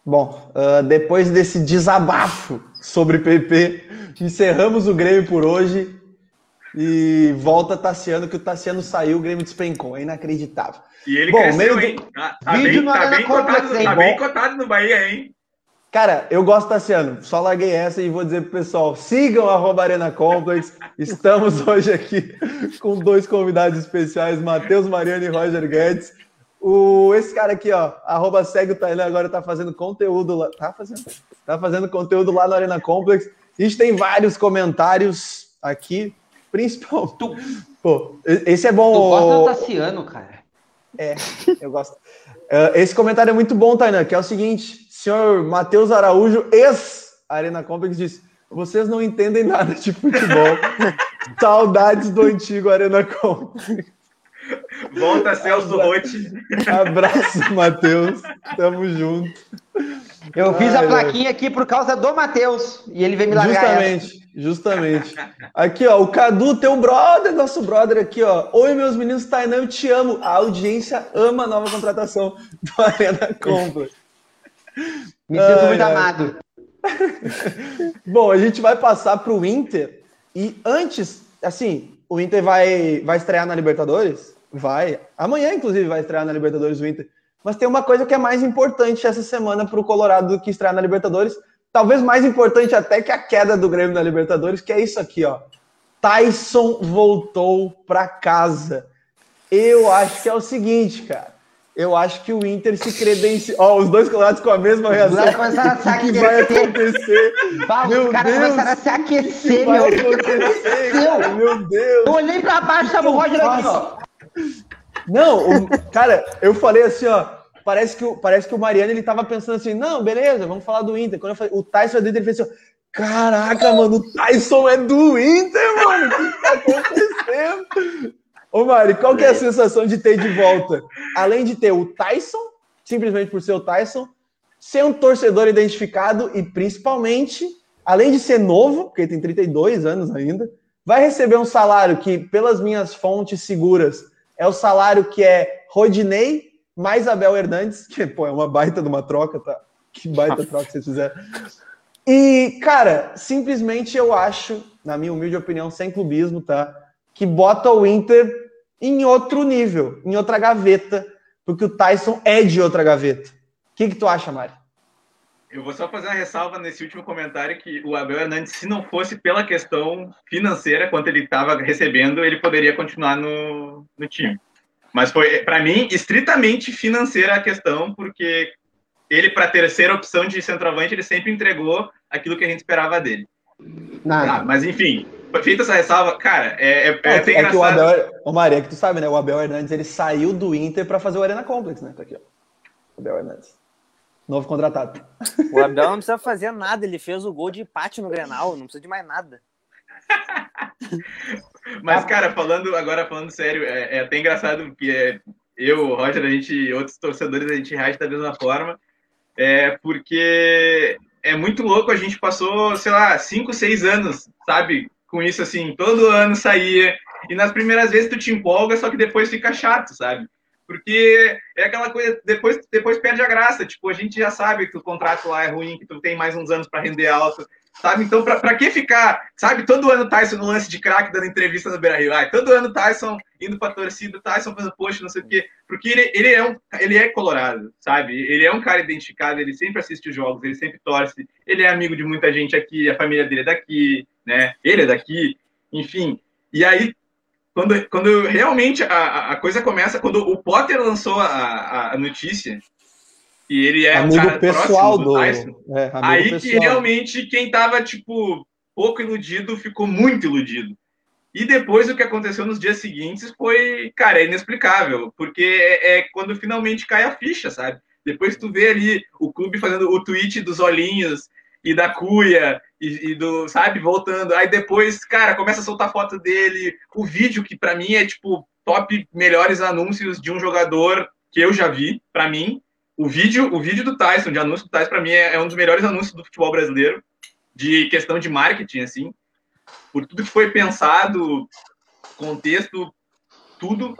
Bom, uh, depois desse desabafo sobre PP, encerramos o Grêmio por hoje e volta Tassiano, que o Tassiano saiu, o Grêmio despencou. É inacreditável. E ele Bom, cresceu, meio... hein? Tá, tá bem, tá bem, cotado, tá bem cotado no Bahia, hein? Cara, eu gosto, Tassiano. Só larguei essa e vou dizer pro pessoal: sigam a Arena Complex. Estamos hoje aqui com dois convidados especiais, Matheus Mariano e Roger Guedes. O, esse cara aqui, ó, arroba segue o Tainan, agora tá fazendo conteúdo lá. Tá fazendo, tá fazendo conteúdo lá na Arena Complex. A gente tem vários comentários aqui, principalmente. Tu, pô, esse é bom. Tu gosta do Tassiano, cara. É, eu gosto. Uh, esse comentário é muito bom, Tainan, que é o seguinte: senhor Matheus Araújo, ex-Arena Complex, disse: vocês não entendem nada de futebol. Saudades do antigo Arena Complex. Volta Celso Rotti. Abraço, Matheus. Tamo junto. Eu fiz Ai, a plaquinha aqui por causa do Matheus e ele veio me largar. Justamente, essa. justamente. Aqui, ó, o Cadu, teu brother, nosso brother aqui, ó. Oi, meus meninos Tainan, eu te amo. A audiência ama a nova contratação do Arena Compra. Me sinto muito ai. amado. Bom, a gente vai passar para o Inter e antes, assim, o Inter vai, vai estrear na Libertadores? Vai. Amanhã, inclusive, vai estrear na Libertadores o Inter. Mas tem uma coisa que é mais importante essa semana para o Colorado do que estrear na Libertadores. Talvez mais importante até que a queda do Grêmio na Libertadores, que é isso aqui, ó. Tyson voltou para casa. Eu acho que é o seguinte, cara. Eu acho que o Inter se credencia. Ó, os dois colorados com a mesma reação. Vai começar a se aquecer. que vai acontecer? meu os caras começaram a se aquecer, meu. Deus. Meu Deus. Eu olhei pra baixo, tava o Roger aqui, ó. Não, o, cara, eu falei assim, ó. Parece que, o, parece que o Mariano ele tava pensando assim, não, beleza, vamos falar do Inter. Quando eu falei, o Tyson é do Inter, ele fez assim, caraca, mano, o Tyson é do Inter, mano. O que tá acontecendo? Ô, Mari, qual que é a sensação de ter de volta? Além de ter o Tyson, simplesmente por ser o Tyson, ser um torcedor identificado e principalmente, além de ser novo, porque ele tem 32 anos ainda, vai receber um salário que, pelas minhas fontes seguras, é o salário que é Rodinei mais Abel Hernandes, que pô, é uma baita de uma troca, tá? Que baita troca vocês fizeram. E, cara, simplesmente eu acho, na minha humilde opinião, sem clubismo, tá? que bota o Inter em outro nível, em outra gaveta, porque o Tyson é de outra gaveta. O que, que tu acha, Mário? Eu vou só fazer uma ressalva nesse último comentário que o Abel Hernandes, se não fosse pela questão financeira, quanto ele estava recebendo, ele poderia continuar no, no time. Mas foi, para mim, estritamente financeira a questão, porque ele, para terceira opção de centroavante, ele sempre entregou aquilo que a gente esperava dele. Nada. Ah, mas enfim, feita essa ressalva, cara, é, é, é, é, é que o Abel, o Maria, é que tu sabe, né? O Abel Hernandes ele saiu do Inter para fazer o Arena Complex, né? Tá aqui, ó. O Abel Hernandes. Novo contratado. O Abel não precisa fazer nada, ele fez o gol de empate no Grenal, não precisa de mais nada. Mas, cara, falando agora falando sério, é, é até engraçado que é, eu, o Roger, a gente, outros torcedores, a gente reage da mesma forma, é porque é muito louco, a gente passou, sei lá, cinco, seis anos, sabe, com isso assim, todo ano saía, e nas primeiras vezes tu te empolga, só que depois fica chato, sabe? Porque é aquela coisa, depois, depois perde a graça, tipo, a gente já sabe que o contrato lá é ruim, que tu tem mais uns anos para render alto, sabe? Então, para que ficar, sabe? Todo ano Tyson no lance de craque dando entrevista no Beira-Rio, ah, todo ano Tyson indo para torcida, Tyson fazendo post, não sei o quê, porque ele, ele, é um, ele é colorado, sabe? Ele é um cara identificado, ele sempre assiste os jogos, ele sempre torce, ele é amigo de muita gente aqui, a família dele é daqui, né? Ele é daqui, enfim. E aí, quando, quando realmente a, a coisa começa, quando o Potter lançou a, a notícia e ele é amigo um pessoal do, do Tyson. É, aí pessoal. que realmente quem tava, tipo, pouco iludido ficou muito iludido. E depois o que aconteceu nos dias seguintes foi, cara, é inexplicável, porque é, é, quando finalmente cai a ficha, sabe? Depois tu vê ali o clube fazendo o tweet dos olhinhos e da cuia e, e, do, sabe, voltando. Aí depois, cara, começa a soltar foto dele, o vídeo que para mim é tipo top melhores anúncios de um jogador que eu já vi, para mim. O vídeo, o vídeo do Tyson, de anúncio do Tyson, para mim é, é um dos melhores anúncios do futebol brasileiro, de questão de marketing, assim, por tudo que foi pensado, contexto, tudo.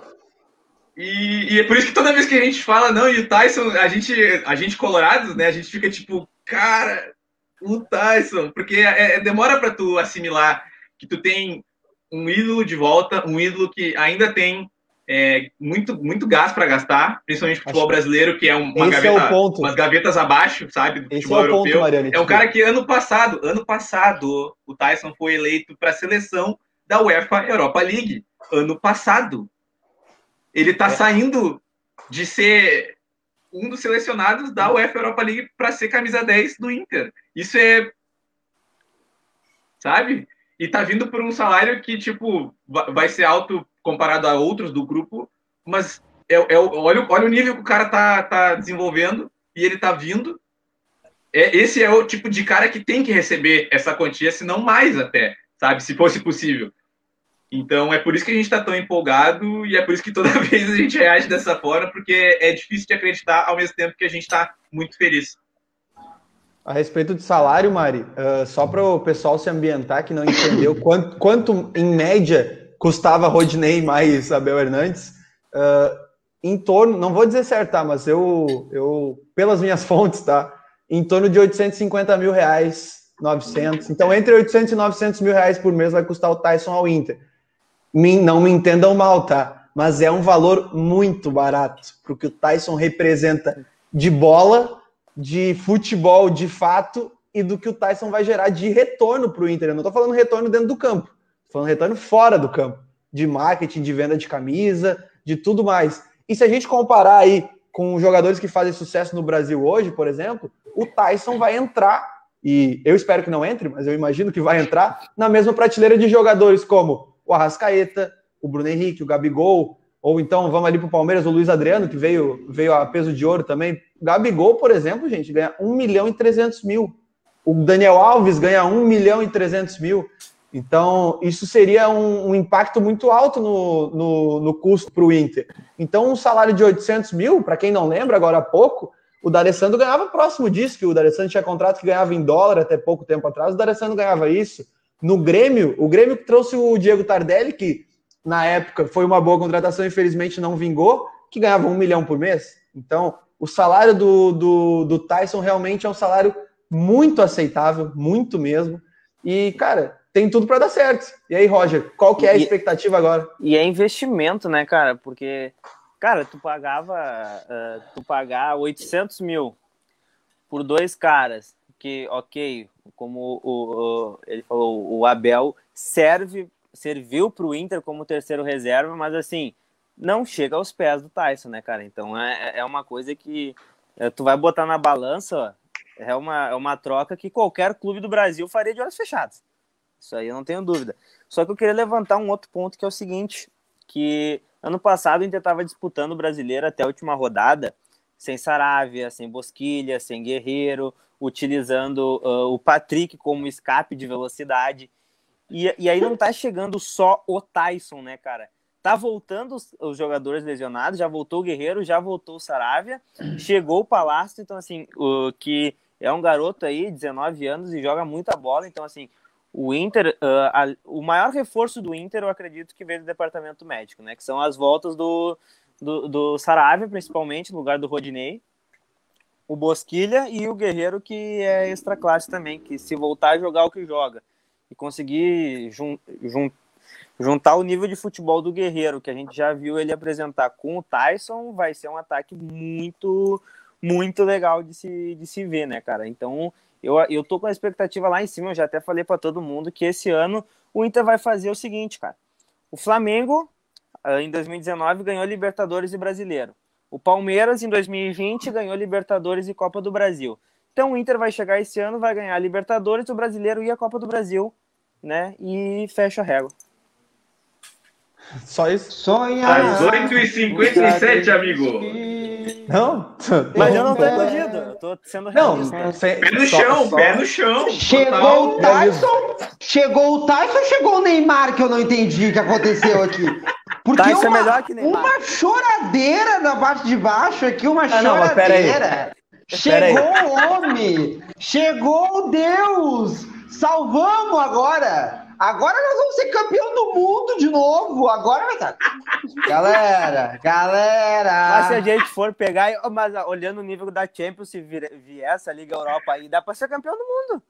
E, e, é por isso que toda vez que a gente fala, não, e o Tyson, a gente, a gente colorados, né, a gente fica tipo, cara, o Tyson, porque é, é, demora para tu assimilar que tu tem um ídolo de volta, um ídolo que ainda tem é, muito, muito gás para gastar, principalmente futebol brasileiro, que é uma Esse gaveta, é o ponto. umas gavetas abaixo, sabe, do Esse futebol é o ponto, europeu. Mariane, é um desculpa. cara que ano passado, ano passado, o Tyson foi eleito para a seleção da UEFA Europa League. Ano passado. Ele tá É. saindo de ser um dos selecionados da UEFA Europa League para ser camisa 10 do Inter. Isso é. Sabe? E tá vindo por um salário que, tipo, va- vai ser alto comparado a outros do grupo, mas é, é olha, olha o nível que o cara tá, tá desenvolvendo e ele tá vindo. É, esse é o tipo de cara que tem que receber essa quantia, se não mais até, sabe? Se fosse possível. Então é por isso que a gente está tão empolgado e é por isso que toda vez a gente reage dessa forma, porque é difícil de acreditar ao mesmo tempo que a gente está muito feliz. A respeito de salário, Mari, uh, só para o pessoal se ambientar que não entendeu quanto, quanto em média custava Rodney mais Abel Hernandes, uh, em torno, não vou dizer certo, tá, mas eu, eu, pelas minhas fontes, tá, em torno de 850 mil reais, 900, então entre 800 e 900 mil reais por mês vai custar o Tyson ao Inter. Não me entendam mal, tá, mas é um valor muito barato para o que o Tyson representa de bola, de futebol de fato e do que o Tyson vai gerar de retorno para o Inter. Eu não estou falando retorno dentro do campo, tô falando retorno fora do campo, de marketing, de venda de camisa, de tudo mais. E se a gente comparar aí com jogadores que fazem sucesso no Brasil hoje, por exemplo, o Tyson vai entrar, e eu espero que não entre, mas eu imagino que vai entrar, na mesma prateleira de jogadores como o Arrascaeta, o Bruno Henrique, o Gabigol, ou então vamos ali para o Palmeiras, o Luiz Adriano, que veio, veio a peso de ouro também. Gabigol, por exemplo, gente, ganha 1 milhão e 300 mil. O Daniel Alves ganha 1 milhão e 300 mil. Então, isso seria um, um impacto muito alto no, no, no custo para o Inter. Então, um salário de 800 mil, para quem não lembra, agora há pouco, o D'Alessandro ganhava próximo disso, que o D'Alessandro tinha contrato que ganhava em dólar até pouco tempo atrás, o D'Alessandro ganhava isso. No Grêmio, o Grêmio trouxe o Diego Tardelli, que na época foi uma boa contratação, infelizmente não vingou, que ganhava um milhão por mês. Então, o salário do, do, do Tyson realmente é um salário muito aceitável, muito mesmo. E, cara, tem tudo para dar certo. E aí, Roger, qual que é a E- expectativa agora? E é investimento, né, cara? Porque, cara, tu pagava, ah, tu pagar 800 mil por dois caras, que, ok, como o, o- ele falou, o Abel serve, serviu pro Inter como terceiro reserva, mas assim, não chega aos pés do Tyson, né, cara? Então é, é uma coisa que eh, tu vai botar na balança, é uma, é uma troca que qualquer clube do Brasil faria de olhos fechados. Isso aí eu não tenho dúvida. Só que eu queria levantar um outro ponto que é o seguinte, que ano passado o Inter estava disputando o brasileiro até a última rodada, sem Saravia, sem Bosquilha, sem Guerreiro, utilizando ah, o Patrick como escape de velocidade. E, e aí não tá chegando só o Tyson, né, cara? Tá voltando os, os jogadores lesionados, já voltou o Guerreiro, já voltou o Saravia, chegou o Palácio, então assim, o que é um garoto aí, 19 anos e joga muita bola, então assim, o Inter, ah, a- o maior reforço do Inter, eu acredito que veio do departamento médico, né? Que são as voltas do, do, do Saravia, principalmente, no lugar do Rodinei, o Bosquilha e o Guerreiro, que é extra classe também, que se voltar a jogar o que joga e conseguir jun, jun, juntar o nível de futebol do Guerreiro, que a gente já viu ele apresentar com o Tyson, vai ser um ataque muito, muito legal de se, de se ver, né, cara? Então, eu, eu tô com a expectativa lá em cima, eu já até falei para todo mundo que esse ano o Inter vai fazer o seguinte, cara. O Flamengo, ah, em 2019, ganhou Libertadores e Brasileiro. O Palmeiras, em 2020, ganhou Libertadores e Copa do Brasil. Então o Inter vai chegar esse ano, vai ganhar Libertadores, o Brasileiro e a Copa do Brasil, né? E fecha a régua. Só isso? Sonhar. Às 8h57, amigo. Não? Mas eu não tô iludido, eu tô sendo realista. Não, pé no chão, só, pé no chão. Chegou o Tyson, chegou o Tyson, chegou o Neymar, que eu não entendi o que aconteceu aqui. Porque Tyson é uma, é melhor que Neymar. uma choradeira na parte de baixo aqui, uma ah, choradeira. Não, chegou o homem, chegou o Deus, salvamos agora. Agora nós vamos ser campeão do mundo de novo. Agora vai estar. Galera, galera. Mas se a gente for pegar, mas olhando o nível da Champions, se vier essa Liga Europa aí, dá pra ser campeão do mundo.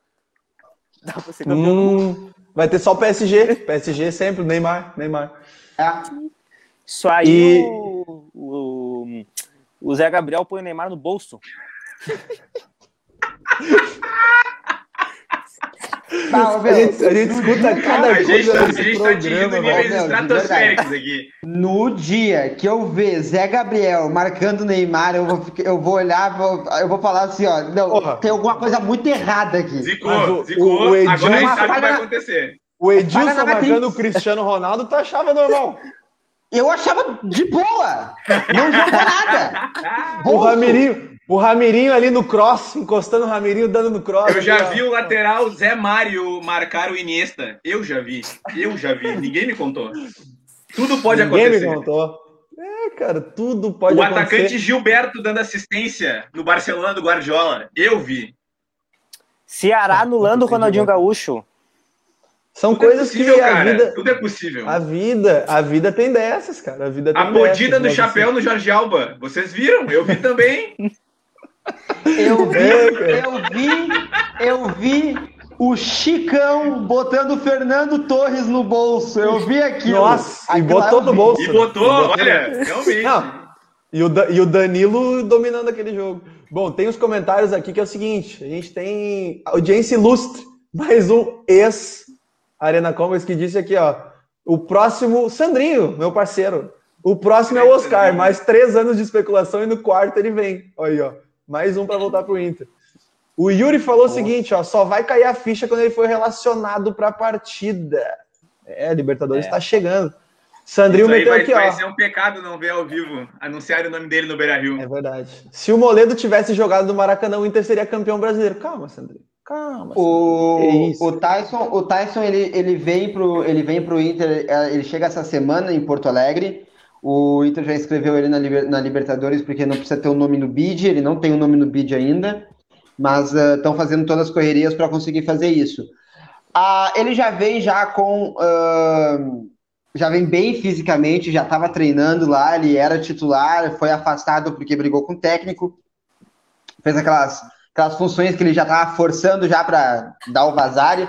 Dá pra ser campeão hum, do mundo. Vai ter só o PSG. PSG sempre, Neymar, Neymar. É. Isso aí e... o, o, o Zé Gabriel põe o Neymar no bolso. Tá, a, gente, a gente escuta cada coisa. A gente, tá, a gente tá atingindo níveis estratosféricos aqui. No dia que eu ver Zé Gabriel marcando Neymar, eu vou, eu vou olhar, vou, eu vou falar assim: ó, não, Porra. tem alguma coisa muito errada aqui. Zicou, zicou, o, o Edil, agora a gente sabe o que vai acontecer. O Edilson marcando o Cristiano Ronaldo, tu achava normal? Eu achava de boa. Não jogou nada. o Ramirinho, o Ramirinho ali no cross, encostando o Ramirinho, dando no cross. Eu já ali, vi ó. o lateral Zé Mário marcar o Iniesta. Eu já vi. Eu já vi. Ninguém me contou. Tudo pode Ninguém acontecer. Ninguém me contou. É, cara, tudo pode o acontecer. O atacante Gilberto dando assistência no Barcelona do Guardiola. Eu vi. Ceará anulando o Ronaldinho Gaúcho. São Tudo é coisas é possível, que a cara. vida. Tudo é possível. A vida, a vida tem dessas, cara. A vida tem A podida do chapéu no Jorge Alba. Vocês viram? Eu vi também. eu vi, é, eu vi, eu vi o Chicão botando o Fernando Torres no bolso. Eu vi aqui. Nossa, e botou no bolso. E botou, e botou olha, realmente. Não. E o, e o Danilo dominando aquele jogo. Bom, tem os comentários aqui que é o seguinte: a gente tem audiência ilustre, mais um ex Arena Comics que disse aqui, ó. O próximo, Sandrinho, meu parceiro. O próximo é o Oscar, mais três anos de especulação e no quarto ele vem. Aí, ó. Mais um para voltar pro Inter. O Yuri falou Nossa. o seguinte, ó, só vai cair a ficha quando ele for relacionado para a partida. É, Libertadores está é. chegando. Sandrinho Isso meteu vai, aqui, vai ó. Vai ser um pecado não ver ao vivo anunciar o nome dele no Beira-Rio. É verdade. Se o Moledo tivesse jogado no Maracanã, o Inter seria campeão brasileiro. Calma, Sandrinho. Calma. O, é o Tyson, o Tyson ele, ele vem pro ele vem pro Inter, é, ele chega essa semana em Porto Alegre. O Inter já escreveu ele na, na Libertadores porque não precisa ter o um nome no bid, ele não tem o um nome no bid ainda, mas estão uh, fazendo todas as correrias para conseguir fazer isso. Uh, ele já vem já com uh, já vem bem fisicamente, já estava treinando lá, ele era titular, foi afastado porque brigou com o técnico, fez aquelas aquelas funções que ele já estava forçando já para dar o vazare.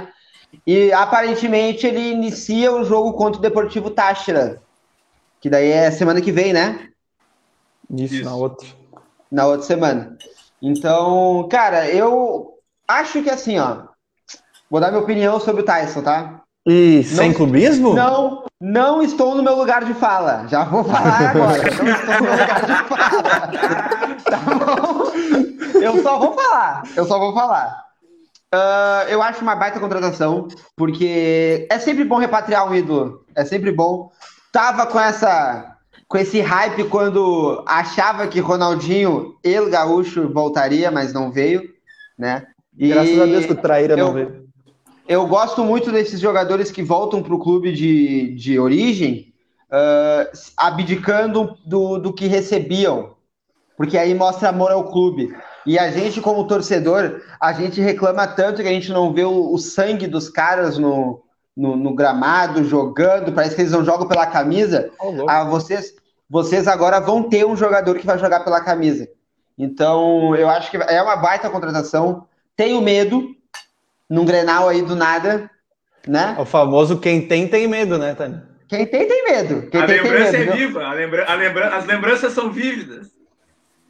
E aparentemente ele inicia o jogo contra o Deportivo Táchira, que daí é semana que vem, né? Isso, Isso, na outra. Na outra semana. Então, cara, eu acho que assim, ó. Vou dar minha opinião sobre o Tyson, tá? E sem clubismo? Não, não estou no meu lugar de fala. Já vou falar agora. não estou no meu lugar de fala. tá bom? Eu só vou falar. Eu só vou falar. Uh, eu acho uma baita contratação, porque é sempre bom repatriar um ídolo. É sempre bom. Tava com essa com esse hype quando achava que Ronaldinho e o Gaúcho voltaria, mas não veio, né? E Graças a Deus que o Traíra eu, não veio. Eu gosto muito desses jogadores que voltam para o clube de, de origem, uh, abdicando do, do que recebiam, porque aí mostra amor ao clube. E a gente, como torcedor, a gente reclama tanto que a gente não vê o, o sangue dos caras no, no, no, gramado, jogando, parece que eles não jogam pela camisa. Oh, ah, vocês, vocês agora vão ter um jogador que vai jogar pela camisa. Então, eu acho que é uma baita contratação. Tenho medo, num Grenal aí do nada, né? O famoso quem tem, tem medo, né, Tânia? Quem tem, tem medo. Quem a tem, lembrança tem medo, é viva, a lembra... A lembra... as lembranças são vívidas.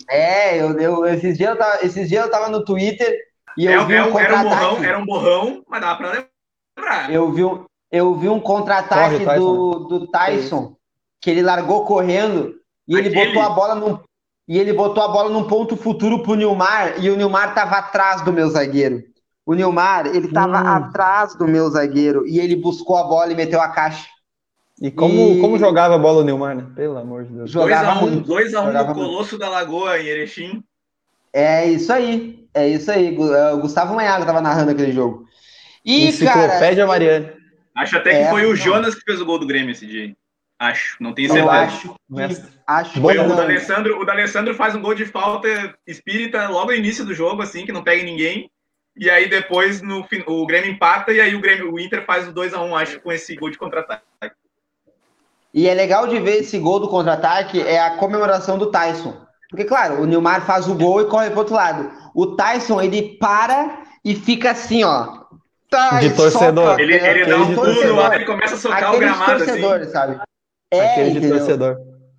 É, eu, eu, esses, dias eu tava, esses dias eu tava no Twitter e eu é, vi um é, Era um borrão, era um borrão, mas dá pra lembrar. Eu vi, um, eu vi um contra-ataque do, do Tyson, que ele largou correndo e Aquele... ele botou a bola num. E ele botou a bola num ponto futuro pro Nilmar e o Nilmar tava atrás do meu zagueiro. O Nilmar, ele tava hum. atrás do meu zagueiro e ele buscou a bola e meteu a caixa. E como, e... como jogava a bola o Neymar, né? Pelo amor de Deus. 2x1 um, dois a um no Colosso da Lagoa, em Erechim. É isso aí. É isso aí. É, o Gustavo Manhago tava narrando aquele jogo. E, Enciclopédia cara, Mariana. Acho até que é, foi o Jonas que fez o gol do Grêmio esse dia. Acho, não tenho certeza. Eu acho. Que, acho foi o D'Alessandro, o D'Alessandro faz um gol de falta espírita logo no início do jogo, assim, que não pega ninguém. E aí depois no, o Grêmio empata e aí o, Grêmio, o Inter faz o 2x1, acho, com esse gol de contra-ataque. E é legal de ver esse gol do contra-ataque, é a comemoração do Tyson. Porque, claro, o Nilmar faz o gol e corre pro outro lado. O Tyson, ele para e fica assim, ó. Tá, de torcedor. Soca, ele, ele dá um pulo lá e começa a socar Aquele o gramado. De torcedor, assim. sabe? É, Aquele de torcedor.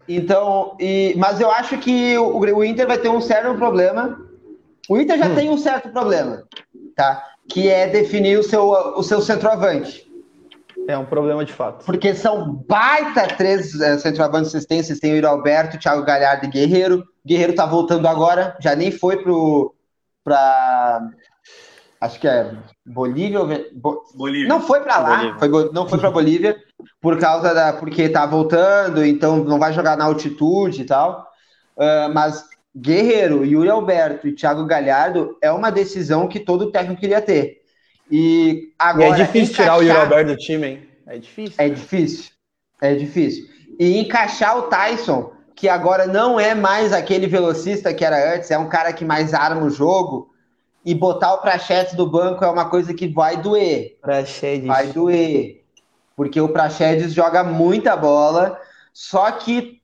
Então, e, mas eu acho que o, o Inter vai ter um certo problema. O Inter já hum. tem um certo problema, tá? Que é definir o seu, o seu centroavante. É um problema de fato. Porque são baita três é, centroavantes assistências. Tem o Iro Alberto, Thiago Galhardo e Guerreiro. Guerreiro tá voltando agora, já nem foi pro para acho que é Bolívia, Bo... Bolívia. Não foi para lá, foi, não foi para Bolívia por causa da porque tá voltando, então não vai jogar na altitude e tal. Uh, mas Guerreiro, Yuri Alberto e Thiago Galhardo é uma decisão que todo técnico queria ter. E agora. E é difícil encaixar... tirar o Yuri Alberto do time, hein? É difícil. É difícil. É difícil. E encaixar o Tyson, que agora não é mais aquele velocista que era antes, é um cara que mais arma o jogo, e botar o Prachedes do banco é uma coisa que vai doer. Prachedes. Vai doer. Porque o Prachedes joga muita bola, só que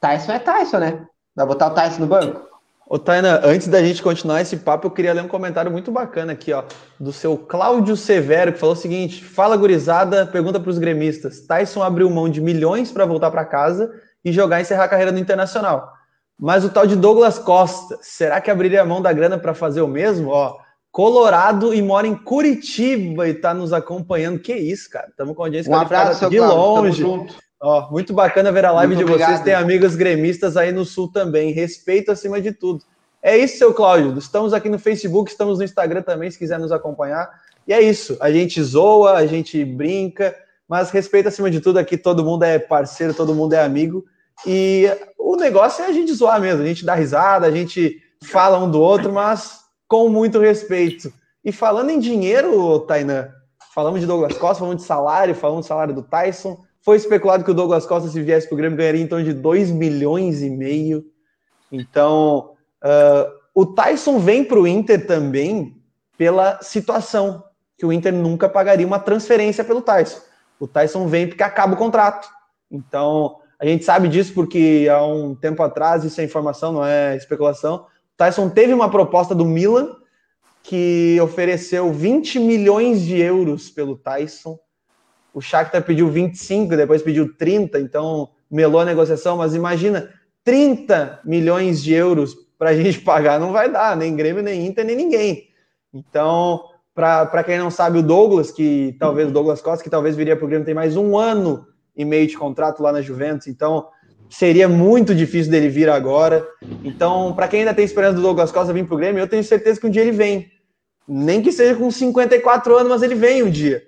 Tyson é Tyson, né? Vai botar o Tyson no banco? Ô, Taina, antes da gente continuar esse papo, eu queria ler um comentário muito bacana aqui, ó, do seu Cláudio Severo, que falou o seguinte: Fala, gurizada, pergunta para os gremistas. Tyson abriu mão de milhões para voltar para casa e jogar e encerrar a carreira no Internacional. Mas o tal de Douglas Costa, será que abriria a mão da grana para fazer o mesmo? Ó, Colorado e mora em Curitiba e está nos acompanhando. Que isso, cara? Estamos com a audiência um abraço, de longe. Ó, muito bacana ver a live muito de obrigado. vocês. Tem amigos gremistas aí no Sul também. Respeito acima de tudo. É isso, seu Cláudio. Estamos aqui no Facebook, estamos no Instagram também, se quiser nos acompanhar. E é isso. A gente zoa, a gente brinca, mas respeito acima de tudo aqui. Todo mundo é parceiro, todo mundo é amigo. E o negócio é a gente zoar mesmo. A gente dá risada, a gente fala um do outro, mas com muito respeito. E falando em dinheiro, Tainan, falamos de Douglas Costa, falamos de salário, falamos do salário do Tyson. Foi especulado que o Douglas Costa, se viesse para o Grêmio, ganharia em torno de 2 milhões e meio. Então, uh, o Tyson vem para o Inter também pela situação, que o Inter nunca pagaria uma transferência pelo Tyson. O Tyson vem porque acaba o contrato. Então, a gente sabe disso porque há um tempo atrás, isso é informação, não é especulação, o Tyson teve uma proposta do Milan que ofereceu 20 milhões de euros pelo Tyson o Shakhtar pediu 25, depois pediu 30, então melou a negociação, mas imagina, 30 milhões de euros para a gente pagar não vai dar, nem Grêmio, nem Inter, nem ninguém. Então, para quem não sabe, o Douglas, que talvez o Douglas Costa, que talvez viria para o Grêmio, tem mais um ano e meio de contrato lá na Juventus, então seria muito difícil dele vir agora. Então, para quem ainda tem esperança do Douglas Costa vir para o Grêmio, eu tenho certeza que um dia ele vem. Nem que seja com 54 anos, mas ele vem um dia.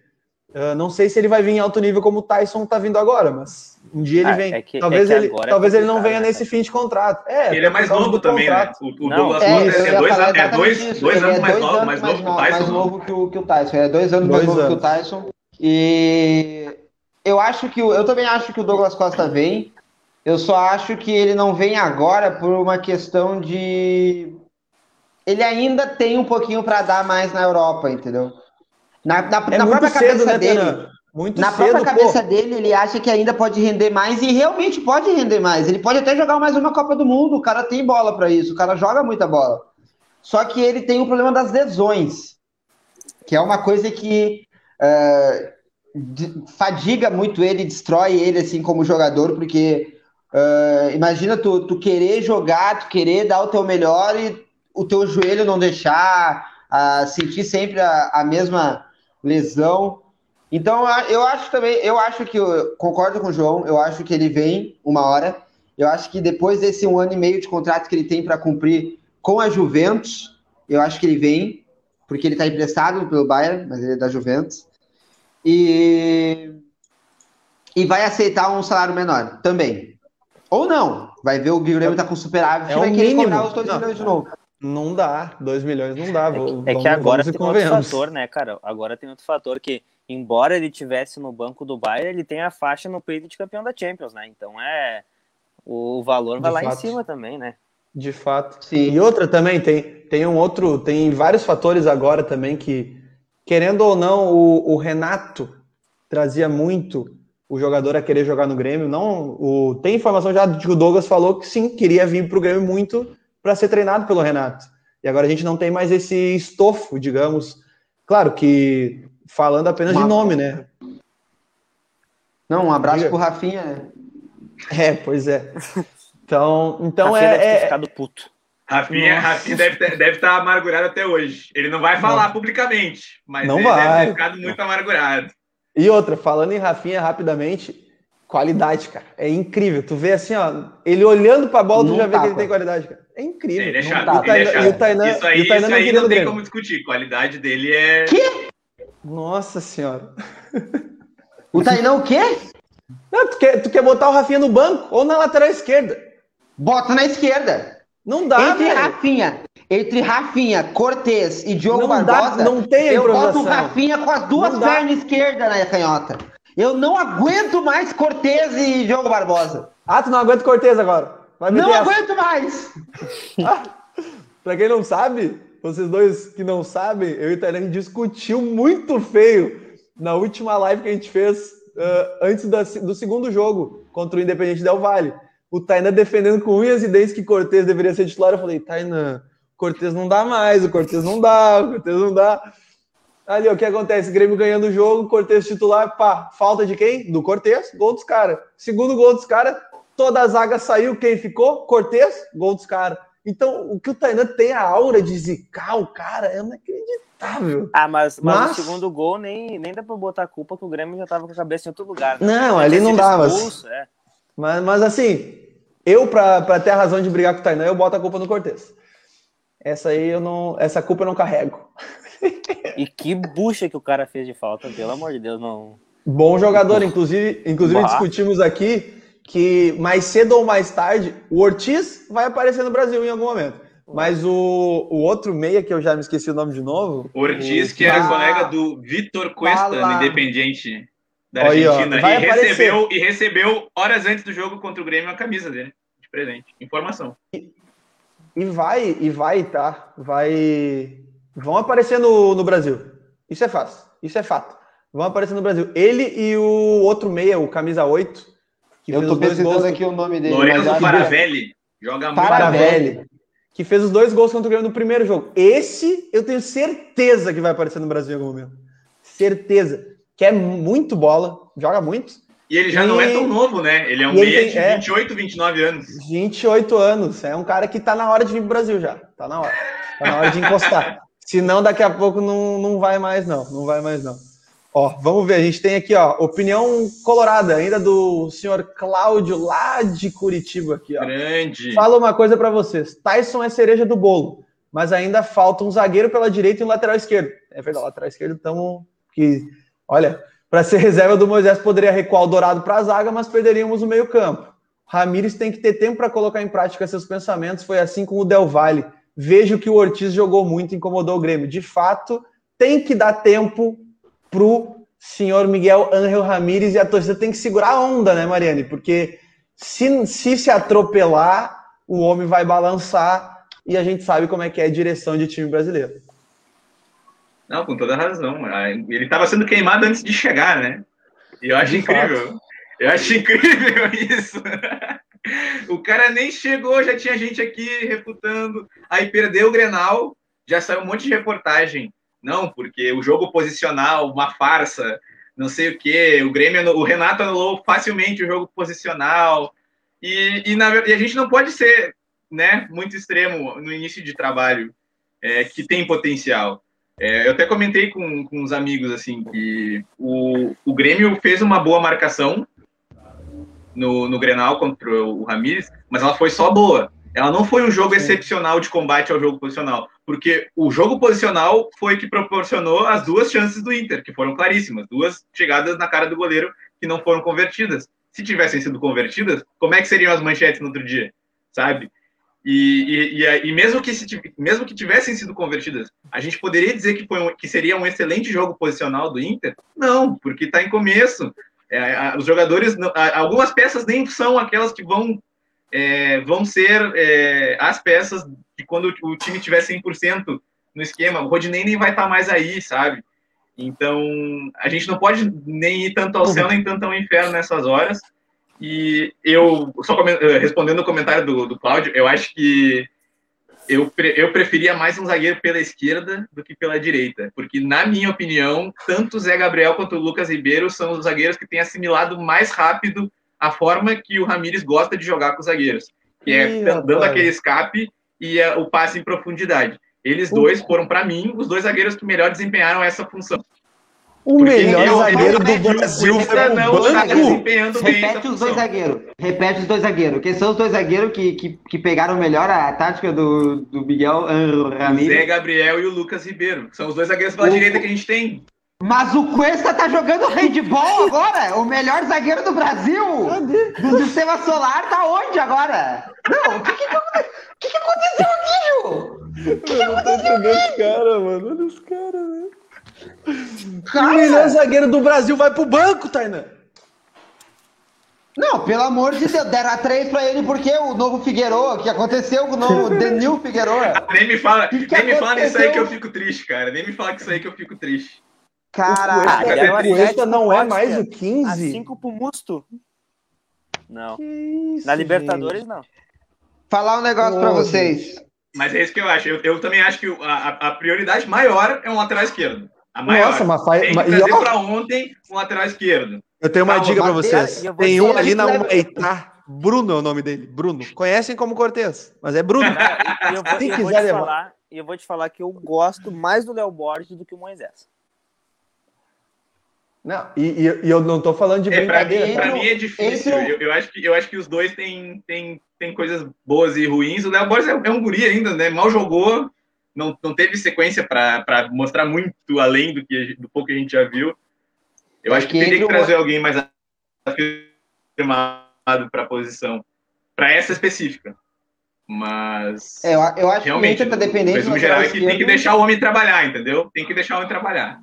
Uh, não sei se ele vai vir em alto nível como o Tyson está vindo agora, mas um dia ele ah, vem. É que, talvez é ele, é talvez ele não venha né? nesse fim de contrato. É, ele é mais novo também, né? O, o Douglas é, Costa é, dois, é dois, dois anos mais novo, mais novo que o Tyson. Mais novo que o, que o Tyson. É dois anos dois mais novo que o Tyson. E eu acho que eu também acho que o Douglas Costa vem. Eu só acho que ele não vem agora por uma questão de ele ainda tem um pouquinho para dar mais na Europa, entendeu? Na, na, é na própria cedo, cabeça né, dele. Muito na cedo, própria cabeça pô. dele, ele acha que ainda pode render mais e realmente pode render mais. Ele pode até jogar mais uma Copa do Mundo. O cara tem bola para isso. O cara joga muita bola. Só que ele tem o problema das lesões, que é uma coisa que uh, fadiga muito ele, destrói ele assim como jogador, porque uh, imagina tu, tu querer jogar, tu querer dar o teu melhor e o teu joelho não deixar, uh, sentir sempre a, a mesma lesão. Então, eu acho também, eu acho que, eu concordo com o João, eu acho que ele vem uma hora. Eu acho que depois desse um ano e meio de contrato que ele tem para cumprir com a Juventus, eu acho que ele vem, porque ele está emprestado pelo Bayern, mas ele é da Juventus. E E vai aceitar um salário menor também. Ou não. Vai ver o Grêmio tá com superávit é e vai querer mínimo. cobrar os 2 milhões de novo. Não dá, 2 milhões não dá. É que, vamos, é que agora tem outro fator, né, cara? Agora tem outro fator que, embora ele tivesse no banco do Bayern, ele tem a faixa no peito de campeão da Champions, né? Então é. O valor vai De lá fato. em cima também, né? De fato. Sim. E outra também, tem, tem um outro, tem vários fatores agora também que, querendo ou não, o, o Renato trazia muito o jogador a querer jogar no Grêmio. Não, o, tem informação já de que o Douglas falou que sim, queria vir para o Grêmio muito para ser treinado pelo Renato. E agora a gente não tem mais esse estofo, digamos. Claro que falando apenas de Uma- nome, né? Não, um abraço Diga. pro Rafinha. né? É, pois é. Então, então Rafinha deve ter é, é, ficado puto. Rafinha, Nossa. Rafinha deve estar deve tá amargurado até hoje. Ele não vai falar publicamente, mas Não ele deve vai. ter ficado muito amargurado. E outra, falando em Rafinha rapidamente, qualidade, cara. É incrível. Tu vê assim, ó, ele olhando pra bola, tu Não já vê tapa. que ele tem qualidade, cara. É incrível. Ele é Não chato, dá. ele é E o. Tainan, Isso aí, e o Tainan isso aí não tem como discutir. Qualidade dele é. Nossa senhora. O Tainan o quê? Não, tu, quer, tu quer botar o Rafinha no banco ou na lateral esquerda? Bota na esquerda. Não dá, entre velho. Rafinha, entre Rafinha, Cortez e Diogo Não dá, Barbosa, não tem eu boto o. Rafinha com as duas Não dá. pernas esquerdas na canhota. Eu não aguento mais Cortez e Diogo Barbosa. Ah, tu não aguenta Cortez agora. Não aguento mais. Pra quem não sabe, vocês dois que não sabem, eu e o Tainan discutiu muito feio na última live que a gente fez ah, antes da- do segundo jogo contra o Independente Del Vale. O Tainan defendendo com unhas e dentes que Cortez deveria ser titular. Eu falei, Tainan, Cortez não dá mais, o Cortez não dá, o Cortez não dá. Ali, o que acontece? Grêmio ganhando o jogo, Cortez titular, pá, falta de quem? Do Cortez, gol dos caras. Segundo gol dos caras, toda a zaga saiu, quem ficou? Cortez, gol dos caras. Então, o que o Tainan tem a aura de zicar o cara é inacreditável. Ah, mas, mas, Mas- o segundo gol nem, nem dá pra botar a culpa que o Grêmio já tava com a cabeça em outro lugar. né? Não, ali não dá, mas- é. Mas, mas assim, eu, pra, pra ter a razão de brigar com o Tainan, eu boto a culpa no Cortez. Essa aí eu não. Essa culpa eu não carrego. E que bucha que o cara fez de falta, pelo amor de Deus, não. Bom jogador, inclusive, inclusive Bah. discutimos aqui que mais cedo ou mais tarde o Ortiz vai aparecer no Brasil em algum momento. Mas o, o outro meia, que eu já me esqueci o nome de novo. Ortiz, o- que era Ah. colega do Vitor Cuesta Fala. no Independiente da Aí, ó, Argentina. vai e, aparecer. recebeu, e recebeu, horas antes do jogo contra o Grêmio, a camisa dele. De presente. Informação. E vai, e vai, tá? Vai. Vão aparecer no, no Brasil. Isso é fácil. Isso é fato. Vão aparecer no Brasil. Ele e o outro meia, o camisa 8. Que Eu fez tô os dois pesquisando gols- aqui o nome dele. Lorenzo mas Faravelli. Joga muito. Faravelli, que fez os dois gols contra o Grêmio no primeiro jogo. Esse eu tenho certeza que vai aparecer no Brasil em algum momento. Certeza. Que é muito bola, joga muito. E ele já E- não é tão novo, né? Ele é um ele meia tem- de é. 28, 29 anos. 28 anos. É um cara que tá na hora de vir pro Brasil já. Tá na hora. Tá na hora de encostar. Senão, daqui a pouco não, não vai mais, não. Não vai mais, não. Ó, vamos ver. A gente tem aqui, ó, opinião colorada, ainda do senhor Cláudio, lá de Curitiba, aqui, ó. Grande. Fala uma coisa pra vocês. Tyson é cereja do bolo, mas ainda falta um zagueiro pela direita e um lateral esquerdo. É verdade, lateral esquerdo estamos que, olha, para ser reserva do Moisés poderia recuar o Dourado para a zaga, mas perderíamos o meio-campo. Ramires tem que ter tempo para colocar em prática seus pensamentos, foi assim com o Del Valle. Vejo que o Ortiz jogou muito, incomodou o Grêmio. De fato, tem que dar tempo pro senhor Miguel Ángel Ramírez e a torcida tem que segurar a onda, né, Mariane? Porque se, se se atropelar, o homem vai balançar e a gente sabe como é que é a direção de time brasileiro. Não, com toda razão. Ele estava sendo queimado antes de chegar, né? E eu acho De incrível. Eu acho incrível isso. O cara nem chegou, já tinha gente aqui refutando. Aí perdeu o Grenal, já saiu um monte de reportagem. Não, porque o jogo posicional, uma farsa, não sei o quê. O Grêmio, o Renato anulou facilmente o jogo posicional. E, e, na, e a gente não pode ser né, muito extremo no início de trabalho, é, que tem potencial. É, eu até comentei com, com uns amigos assim que o, o Grêmio fez uma boa marcação no, no Grenal contra o Ramires, mas ela foi só boa. Ela não foi um jogo excepcional de combate ao jogo posicional, porque o jogo posicional foi que proporcionou as duas chances do Inter, que foram claríssimas, duas chegadas na cara do goleiro que não foram convertidas. Se tivessem sido convertidas, como é que seriam as manchetes no outro dia? Sabe? E, e, e, mesmo, que se, mesmo que tivessem sido convertidas, a gente poderia dizer que, foi um, que seria um excelente jogo posicional do Inter? Não, porque está em começo. É, os jogadores, algumas peças nem são aquelas que vão, é, vão ser é, as peças que quando o time tiver 100% no esquema, o Rodinei nem vai estar tá mais aí, sabe? Então, a gente não pode nem ir tanto ao céu nem tanto ao inferno nessas horas. E eu, só eh, respondendo o comentário do, do Cláudio, eu acho que eu, eu preferia mais um zagueiro pela esquerda do que pela direita, porque, na minha opinião, tanto o Zé Gabriel quanto o Lucas Ribeiro são os zagueiros que têm assimilado mais rápido a forma que o Ramires gosta de jogar com os zagueiros, que é Ih, dando rapaz. aquele escape e é, o passe em profundidade. Eles dois foram, para mim, os dois zagueiros que melhor desempenharam essa função. O Porque melhor eu, zagueiro eu, do Brasil foi não tá desempenhando bem Repete os dois zagueiros. Repete os dois zagueiros. Quem são os dois zagueiros que, que, que pegaram melhor a tática do, do Miguel Ramírez? O Zé Gabriel e o Lucas Ribeiro. São os dois zagueiros pela o... direita que a gente tem. Mas o Cuesta tá jogando handball agora? O melhor zagueiro do Brasil? Do sistema solar tá onde agora? Não, o que que, que, que aconteceu aqui, Ju? O que, que aconteceu aqui? Olha os caras, mano. Olha os caras, velho. Cara. O melhor zagueiro do Brasil vai pro banco, Tainan. Não, pelo amor de Deus, deram a três pra ele porque o novo Figueiredo, o que aconteceu com o novo Denil Figueiredo? nem me fala, que que nem me fala nisso aí que eu fico triste, cara. Nem me fala isso aí que eu fico triste. Caraca, o Cuesta não é mais o 15? A 5 pro Musto? Não. Isso, Na Libertadores, gente. não. Falar um negócio para vocês. Mas é isso que eu acho. Eu, eu também acho que a, a prioridade maior é um lateral esquerdo. A maior. Nossa, mas faz. Tem que trazer para ontem um lateral esquerdo. Eu tenho uma tá, dica para vocês. Tem um ali na Eita. Bruno é o nome dele. Bruno. Conhecem como Cortez, mas é Bruno. E eu, vou, eu vou te falar, eu vou te falar que eu gosto mais do Léo Borges do que o Moisés. Não, e, e, eu não tô falando de é, brincadeira. Para mim, mim, é difícil. Eu, eu, acho que, eu acho que os dois têm, têm, têm coisas boas e ruins. O Léo Borges é, é um guri ainda, né? Mal jogou, não, não teve sequência para mostrar muito além do, que, do pouco que a gente já viu. Eu acho que, que teria que trazer uma... alguém mais afirmado para a posição, para essa específica. Mas. É, eu, eu acho realmente, que tá dependendo. Mas no geral é que tem que deixar o homem trabalhar, entendeu? Tem que deixar o homem trabalhar.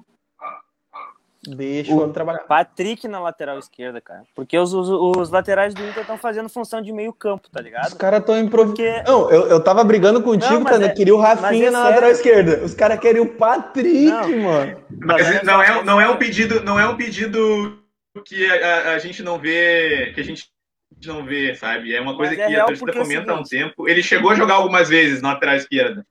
Deixa o trabalhar. Patrick na lateral esquerda, cara. Porque os, os, os laterais do Inter estão fazendo função de meio campo, tá ligado? Os caras estão improvisando. Porque... Não, eu, eu tava brigando contigo, não, é, queria o Rafinha é na sério. lateral esquerda. Os caras querem o Patrick, não. mano. Mas, mas não, é, não, é um pedido, não é um pedido que a, a, a gente não vê. Que a gente não vê, sabe? É uma coisa mas é que é a torcida comenta há um tempo. Ele chegou a jogar algumas vezes na lateral esquerda.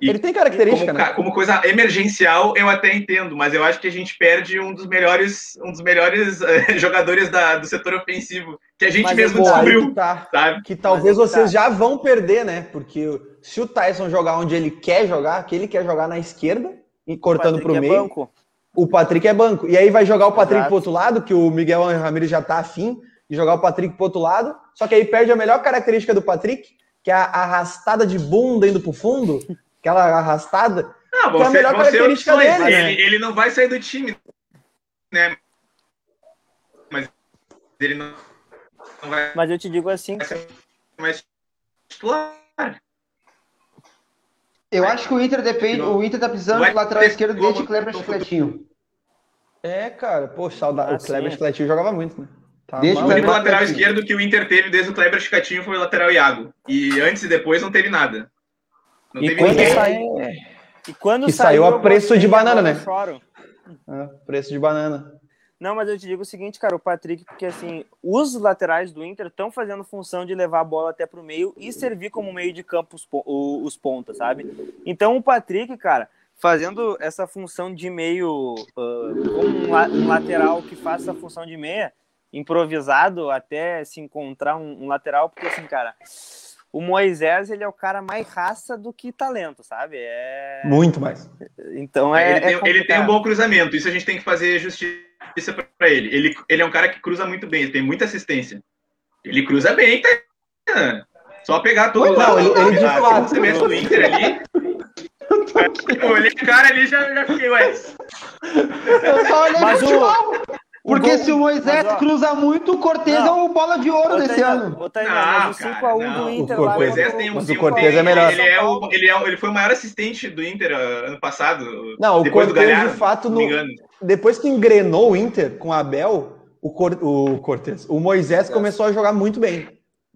E, ele tem característica, como, né? Como coisa emergencial, eu até entendo, mas eu acho que a gente perde um dos melhores, um dos melhores uh, jogadores da, do setor ofensivo, que a gente mas mesmo descobriu. Que, tá, sabe? que talvez vocês tá. já vão perder, né? Porque se o Tyson jogar onde ele quer jogar, que ele quer jogar na esquerda, e cortando para o é meio. Banco. O Patrick é banco. E aí vai jogar o Patrick Exato. pro outro lado, que o Miguel Ramirez já tá afim de jogar o Patrick pro outro lado. Só que aí perde a melhor característica do Patrick, que é a arrastada de bunda indo pro fundo aquela arrastada. Não, você, é a melhor característica dele. Né? Ele, ele não vai sair do time, né? Mas ele não, não vai. Mas eu te digo assim. Mas titular. Eu acho que o Inter depende. O Inter tá precisando do lateral esquerdo desde Kleber Chicletinho. É, cara, poxa, o ah, Kleber Chicletinho jogava muito, né? Tá desde o único lateral esquerdo que o Inter teve desde o Kleber Chicatinho foi o lateral Iago. E antes e depois não teve nada. Não e, quando saiu, e quando que saiu, saiu a preço de banana, né? Choro. É, preço de banana. Não, mas eu te digo o seguinte, cara, o Patrick, porque assim, os laterais do Inter estão fazendo função de levar a bola até pro meio e servir como meio de campo os, os pontas, sabe? Então o Patrick, cara, fazendo essa função de meio, uh, como um, um, lateral que faz essa função de meia, improvisado até se encontrar um, um lateral, porque assim, cara, o Moisés ele é o cara mais raça do que talento, sabe? É... Muito mais. Então é. Ele tem, é ele tem um bom cruzamento, isso a gente tem que fazer justiça para ele. ele. Ele é um cara que cruza muito bem, ele tem muita assistência. Ele cruza bem, tá? Só pegar tudo lá. Não, ele, ele de fato. Você mexe no Inter ali. Eu olhei o cara ali já, já fiquei, ué. Eu só olhei Mas o, Porque gol... se o Moisés mas, ó, cruza muito, o Cortez é o bola de ouro desse ano. Ô, Tainá, mas o 5x1 do Inter o lá. Moisés tem um mas o Cortez é melhor. Ele, é o, ele, é, ele foi o maior assistente do Inter uh, ano passado. Não, o Cortez, Galhardo, de fato, no, depois que engrenou o Inter com o Abel, o, Cor, o Cortez, o Moisés começou a jogar muito bem.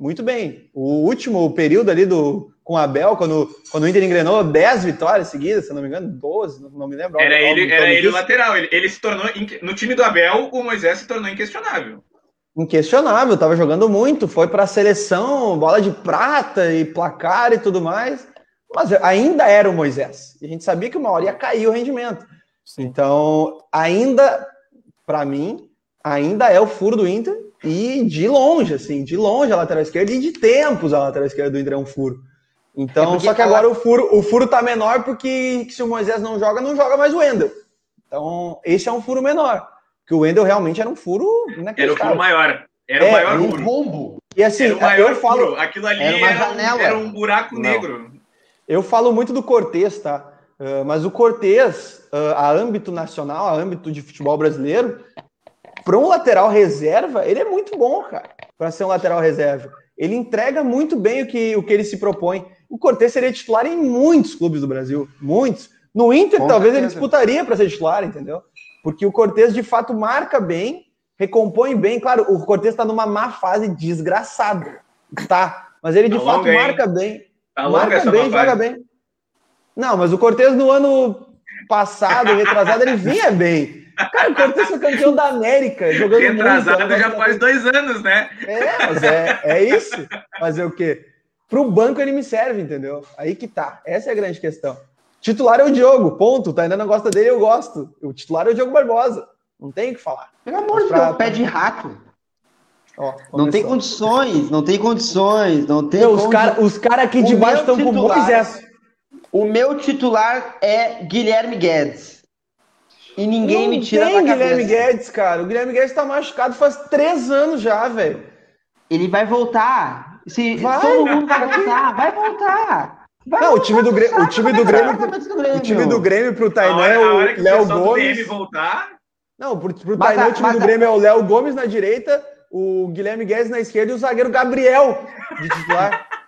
Muito bem. O último período ali do, com o Abel, quando, quando o Inter engrenou 10 vitórias seguidas, se não me engano, 12, não me lembro. Era ele, era ele o lateral. Ele, ele se tornou. No time do Abel, o Moisés se tornou inquestionável. Inquestionável, estava jogando muito, foi para a seleção, bola de prata e placar e tudo mais, mas ainda era o Moisés. E a gente sabia que uma hora ia cair o rendimento. Sim. Então, ainda, para mim, ainda é o furo do Inter e de longe, assim, de longe a lateral esquerda e de tempos a lateral esquerda do Inter é um furo. Então, é só que agora o furo, o furo tá menor porque se o Moisés não joga, não joga mais o Wendel. Então, esse é um furo menor. Porque o Wendel realmente era um furo Era o furo maior. Era é, o maior um furo. rombo. E assim, era o maior eu falo, furo. Aquilo ali era, era, um, era um buraco não. negro. Eu falo muito do Cortez, tá? Uh, mas o Cortez, uh, a âmbito nacional, a âmbito de futebol brasileiro, para um lateral reserva, ele é muito bom, cara, para ser um lateral reserva. Ele entrega muito bem o que, o que ele se propõe o Cortez seria titular em muitos clubes do Brasil, muitos. No Inter, Com talvez certeza. ele disputaria para ser titular, entendeu? Porque o Cortez de fato marca bem, recompõe bem. Claro, o Cortez está numa má fase desgraçada, tá? Mas ele de tá fato longa, marca hein? bem, tá marca bem, joga bem. Não, mas o Cortez no ano passado, retrasado, ele vinha bem. Cara, o Cortez foi campeão da América, jogando Retrasado muito, já faz dois anos, né? É, mas é, é isso. Fazer o quê? Para o banco ele me serve, entendeu? Aí que tá. Essa é a grande questão. Titular é o Diogo, ponto. Tá ainda não gosta dele, eu gosto. O titular é o Diogo Barbosa. Não tem o que falar. Pelo amor de Deus, pé de rato. Ó, não tem condições, não tem condições, não tem. Não, os caras os cara aqui de baixo estão com Moisés. O meu titular é Guilherme Guedes. E ninguém não me tira tem da Guilherme Guedes, cara. O Guilherme Guedes tá machucado faz três anos já, velho. Ele vai voltar. Se vai, todo mundo vai voltar, vai voltar. Vai não, voltar, o time do Grêmio, o time do Grêmio, o time do Grêmio pro Tainan é o Léo Gomes. voltar. Não, pro, pro Tainan, o time do Grêmio é o Léo Gomes na direita, o Guilherme Guedes na esquerda e o zagueiro Gabriel de titular.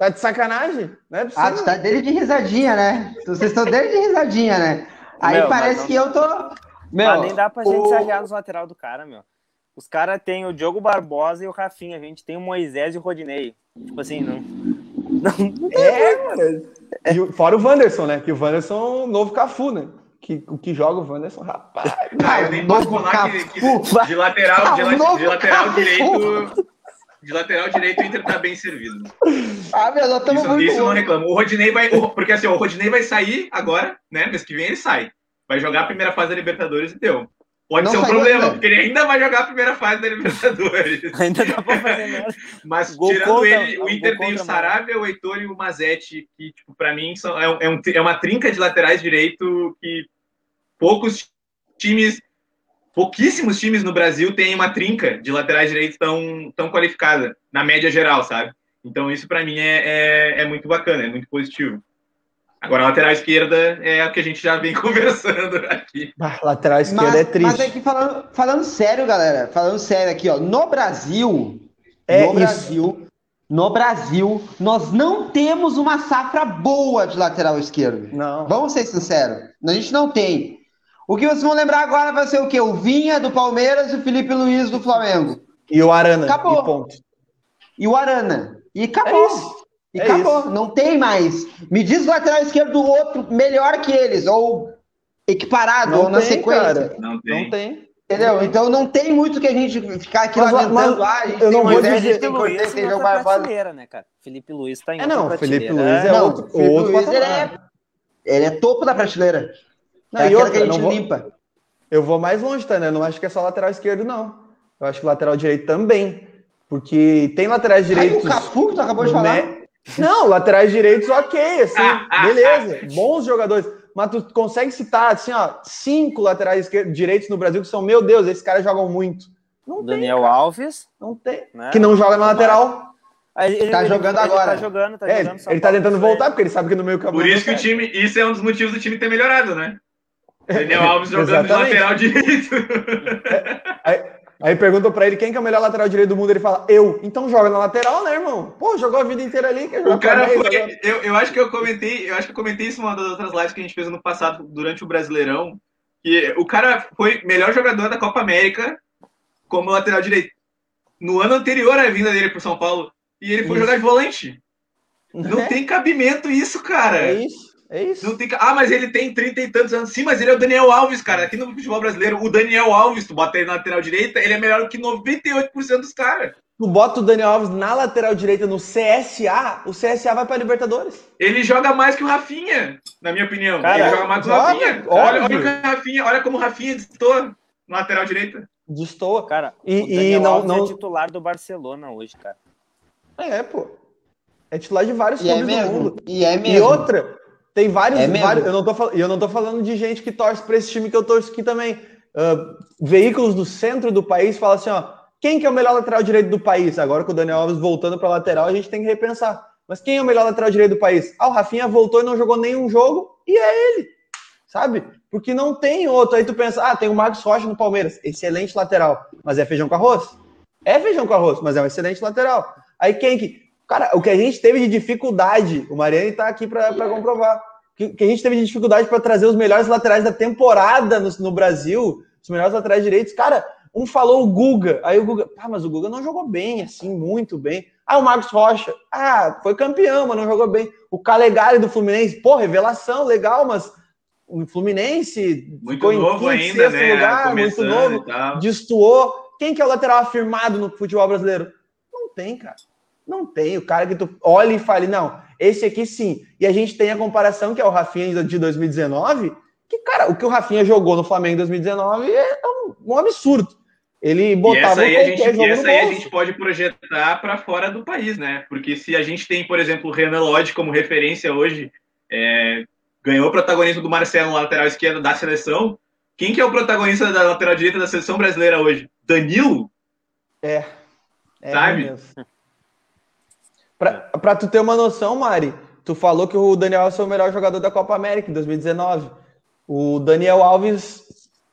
Tá de sacanagem? Não é possível. Ah, tu tá dele de risadinha, né? Vocês estão dele de risadinha, né? Aí meu, parece que eu tô. Meu, mas nem dá pra gente o... se arrear nos lateral do cara, meu. Os caras têm o Diogo Barbosa e o Rafinha. A gente tem o Moisés e o Rodinei. Tipo assim, não. não é, e fora o Wanderson, né? Que o Wanderson é um novo Cafu, né? Que, o que joga o Wanderson, rapaz. Ah, eu nem posso falar que, que, de lateral, de, ah, de lateral direito. De lateral direito, o Inter tá bem servido. Ah, meu, nós estamos muito. Isso não reclamo. O Rodinei vai. Porque assim, o Rodinei vai sair agora, né? Mês que vem ele sai. Vai jogar a primeira fase da Libertadores e deu. Pode não ser um problema, porque ele ainda vai jogar a primeira fase da Libertadores. ainda dá pra fazer nada. Mas gol tirando contra, ele, o Inter tem o Saravia, o Heitor e o Mazetti, que, tipo, pra mim são, é, é, um, é uma trinca de laterais direito que poucos times, pouquíssimos times no Brasil têm uma trinca de laterais direitos tão, tão qualificada, na média geral, sabe? Então isso para mim é, é, é muito bacana, é muito positivo. Agora, a lateral esquerda é a que a gente já vem conversando aqui. Lateral esquerda mas, é triste. Mas aqui falando, falando sério, galera, falando sério aqui, ó, no Brasil, é no isso. Brasil, no Brasil, nós não temos uma safra boa de lateral esquerdo. Não. Vamos ser sinceros, a gente não tem. O que vocês vão lembrar agora vai ser o quê? O Vinha do Palmeiras e o Felipe Luiz do Flamengo. E o Arana. Acabou. E ponto. E o Arana. E acabou. É e é acabou, isso. não tem mais. Me diz o lateral esquerdo do outro melhor que eles, ou equiparado, não ou na sequência. Cara. Não tem. Não tem. Entendeu? Então não tem muito que a gente ficar aqui mas, lamentando. Mas, ah, a gente eu não vou dizer que Luiz tem jogo brasileira, né, cara? Felipe Luiz tá em é, não, Felipe Luiz é, não, outro, Felipe outro Luiz, ele é, ele é topo da prateleira. Não, é e outra, que a gente vou, limpa. Eu vou mais longe, tá, né? Não acho que é só lateral esquerdo, não. Eu acho que lateral direito também. Porque tem laterais direitos. Aí o Cafu, que tu acabou de falar. Não, laterais direitos, ok, assim, beleza, bons jogadores. Mas tu consegue citar, assim, ó, cinco laterais direitos no Brasil que são, meu Deus, esses caras jogam muito. Não Daniel tem, Alves. Não tem. Né? Que não joga na lateral. Ele, tá jogando ele, agora. Ele tá jogando, tá é, jogando. Ele tá tentando voltar, porque ele sabe que no meio campo. Por isso que o time. Isso é um dos motivos do time ter melhorado, né? Daniel Alves jogando de lateral direito. É, Aí perguntam pra ele quem que é o melhor lateral direito do mundo. Ele fala, eu. Então joga na lateral, né, irmão? Pô, jogou a vida inteira ali. o cara foi. Eu, eu acho que eu comentei, eu acho que eu comentei isso numa das outras lives que a gente fez no passado, durante o Brasileirão. Que o cara foi melhor jogador da Copa América como lateral direito. No ano anterior à vinda dele pro São Paulo. E ele foi isso. jogar de volante. Não é? tem cabimento isso, cara. É isso. É isso. Não tem... Ah, mas ele tem 30 e tantos anos. Sim, mas ele é o Daniel Alves, cara. Aqui no futebol brasileiro, o Daniel Alves, tu bota ele na lateral direita, ele é melhor que 98% dos caras. Tu bota o Daniel Alves na lateral direita no CSA, o CSA vai pra Libertadores. Ele joga mais que o Rafinha, na minha opinião. Cara, ele joga mais que o Rafinha. Olha, olha, o Rafinha, olha como o Rafinha destoa na lateral direita. Destoa. Cara, e, o Daniel e não, Alves não... é titular do Barcelona hoje, cara. É, pô. É titular de vários e é clubes é do mundo. E é mesmo. E outra, tem vários, é vários eu, não tô, eu não tô falando de gente que torce para esse time que eu torço aqui também. Uh, veículos do centro do país falam assim, ó, quem que é o melhor lateral direito do país? Agora com o Daniel Alves voltando para lateral, a gente tem que repensar. Mas quem é o melhor lateral direito do país? Ah, o Rafinha voltou e não jogou nenhum jogo, e é ele, sabe? Porque não tem outro. Aí tu pensa, ah, tem o Marcos Rocha no Palmeiras, excelente lateral, mas é feijão com arroz? É feijão com arroz, mas é um excelente lateral. Aí quem que. Cara, o que a gente teve de dificuldade, o Mariani tá aqui para comprovar que, que a gente teve dificuldade para trazer os melhores laterais da temporada no, no, Brasil, os melhores laterais direitos. Cara, um falou o Guga, aí o Guga, ah, mas o Guga não jogou bem, assim, muito bem. Ah, o Marcos Rocha, ah, foi campeão, mas não jogou bem. O Calegari do Fluminense, pô, revelação, legal, mas o Fluminense muito ficou novo em quinto, ainda, né? lugar, muito novo, destoou. Quem que é o lateral afirmado no futebol brasileiro? Não tem, cara. Não tem. O cara que tu olha e fala, não, esse aqui sim. E a gente tem a comparação, que é o Rafinha de 2019, que, cara, o que o Rafinha jogou no Flamengo em 2019 é um, um absurdo. Ele botava e essa aí, a gente, e essa aí a gente pode projetar para fora do país, né? Porque se a gente tem, por exemplo, o Renan Lodge como referência hoje, é, ganhou o protagonismo do Marcelo na lateral esquerda da seleção. Quem que é o protagonista da lateral direita da seleção brasileira hoje? Danilo? É. é Sabe? Para tu ter uma noção, Mari, tu falou que o Daniel Alves foi o melhor jogador da Copa América em 2019. O Daniel Alves,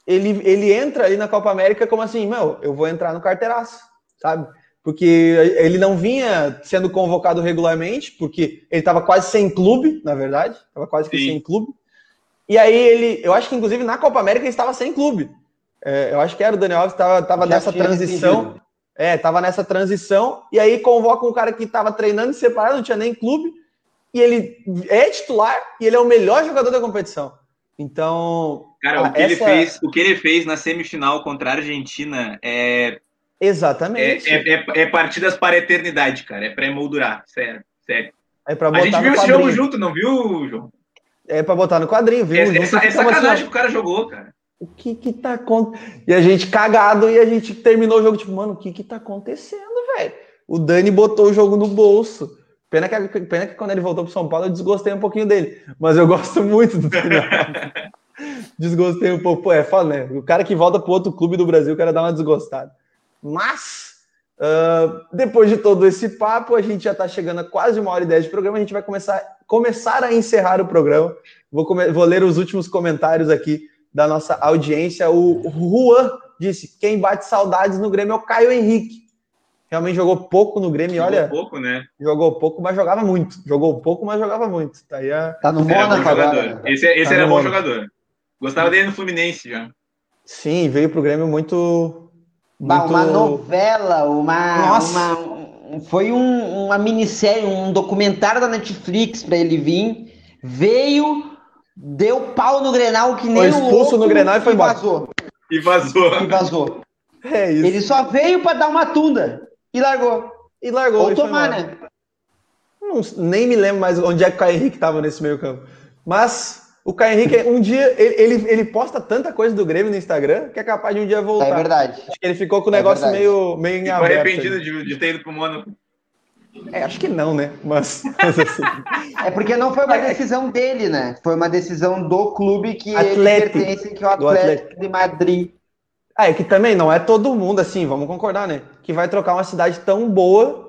ele, ele entra ali na Copa América como assim, meu, eu vou entrar no carteiraço, sabe? Porque ele não vinha sendo convocado regularmente, porque ele estava quase sem clube, na verdade, estava quase que Sim. sem clube. E aí ele, eu acho que inclusive na Copa América ele estava sem clube. É, eu acho que era o Daniel Alves, estava nessa transição. É, tava nessa transição, e aí convoca um cara que tava treinando separado, não tinha nem clube, e ele é titular e ele é o melhor jogador da competição. Então. Cara, o que, essa... ele, fez, o que ele fez na semifinal contra a Argentina é. Exatamente. É, é, é, é partidas para a eternidade, cara. É para emoldurar. Sério, sério. É pra botar a gente viu esse jogo junto, não viu, João? É pra botar no quadrinho, viu? É, é, é sacanagem assim, que o cara jogou, cara o que que tá acontecendo? E a gente cagado e a gente terminou o jogo, tipo, mano, o que que tá acontecendo, velho? O Dani botou o jogo no bolso. Pena que, pena que quando ele voltou pro São Paulo eu desgostei um pouquinho dele. Mas eu gosto muito do Dani Desgostei um pouco. Pô, é foda, né? O cara que volta pro outro clube do Brasil, o cara dá uma desgostada. Mas, uh, depois de todo esse papo, a gente já tá chegando a quase uma hora e dez de programa. A gente vai começar, começar a encerrar o programa. Vou, vou ler os últimos comentários aqui da nossa audiência. O Juan disse: quem bate saudades no Grêmio é o Caio Henrique. Realmente jogou pouco no Grêmio, jogou olha. Jogou pouco, né? Jogou pouco, mas jogava muito. Jogou pouco, mas jogava muito. Tá, aí a... tá no Mônaco agora. Esse, esse tá era bom jogador. Gostava dele no Fluminense já. Sim, veio pro Grêmio muito. muito... Uma novela, uma. Nossa. uma foi um, uma minissérie, um documentário da Netflix para ele vir. Veio, Deu pau no Grenal que nem Foi expulso no Grenal e foi embora. Vazou. E vazou. E vazou. É isso. Ele só veio para dar uma tunda e largou. E largou. Ou tomar, né? Não, nem me lembro mais onde é que o Caio Henrique estava nesse meio campo. Mas o Caio Henrique, um dia, ele, ele, ele, posta tanta coisa do Grêmio no Instagram que é capaz de um dia voltar. É verdade. Acho que ele ficou com o é negócio é meio, meio em aberto. arrependido de, de ter ido pro Mônaco. É, acho que não, né? Mas, mas assim... É porque não foi uma decisão dele, né? Foi uma decisão do clube que Atlético, ele pertence, que é o Atlético, Atlético de Madrid. Ah, é que também não é todo mundo, assim, vamos concordar, né? Que vai trocar uma cidade tão boa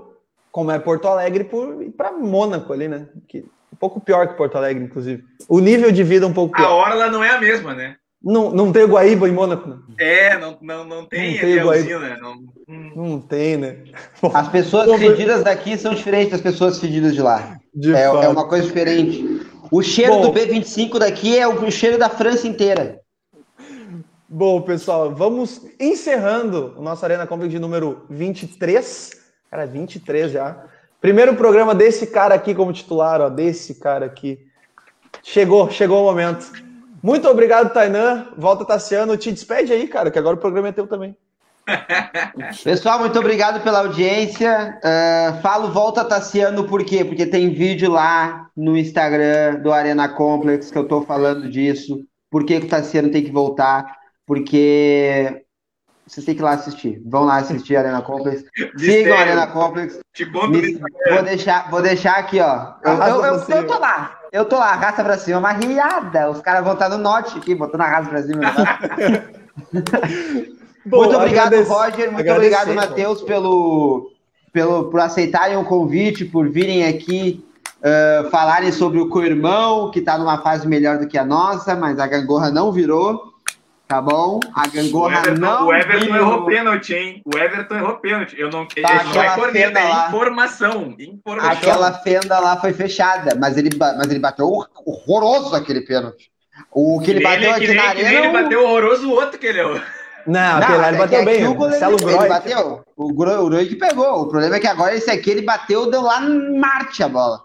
como é Porto Alegre por ir para Mônaco ali, né? Que, um pouco pior que Porto Alegre, inclusive. O nível de vida é um pouco pior. A hora ela não é a mesma, né? Não, não tem Guaíba em Mônaco? Né? É, não, não, não tem, não tem usina. Não... não tem, né? Bom, As pessoas fedidas daqui são diferentes das pessoas fedidas de lá. De é, é, uma coisa diferente. O cheiro Bom, do B25 daqui é o cheiro da França inteira. Bom, pessoal, vamos encerrando o nosso Arena Complex de número 23. Cara, 23 já. Primeiro programa desse cara aqui como titular, ó, desse cara aqui. Chegou, chegou o momento. Muito obrigado, Tainan. Volta, Tassiano. Te despede aí, cara, que agora o programa é teu também. Pessoal, muito obrigado pela audiência. Uh, falo volta, Tassiano, por quê? Porque tem vídeo lá no Instagram do Arena Complex que eu tô falando disso. Por que, que o Tassiano tem que voltar? Porque vocês têm que ir lá assistir. Vão lá assistir a Arena Complex. Sigam a Arena Complex. Te Me, vou, deixar, vou deixar aqui, ó. Eu, eu, eu, eu, tô lá. Eu tô lá, raça pra cima, uma riada. Os caras vão estar no norte aqui, botando a raça pra cima. Bom, muito obrigado, Roger. Muito obrigado, Matheus, pelo, pelo, por aceitarem o convite, por virem aqui uh, falarem sobre o co-irmão, que está numa fase melhor do que a nossa, mas a gangorra não virou. Tá bom? A gangorra o Everton, não. O Everton virou. errou pênalti, hein? O Everton errou pênalti. Eu não. Tá, não é corneta, é informação, informação. Aquela fenda lá foi fechada, mas ele, mas ele bateu horroroso aquele pênalti. O que ele, ele bateu aqui na arena. Ele bateu horroroso o outro que ele errou. Não, não ele bateu bem. O Marcelo ele, ele bateu. O Groy que pegou. O problema é que agora esse aqui ele bateu, deu lá em Marte a bola.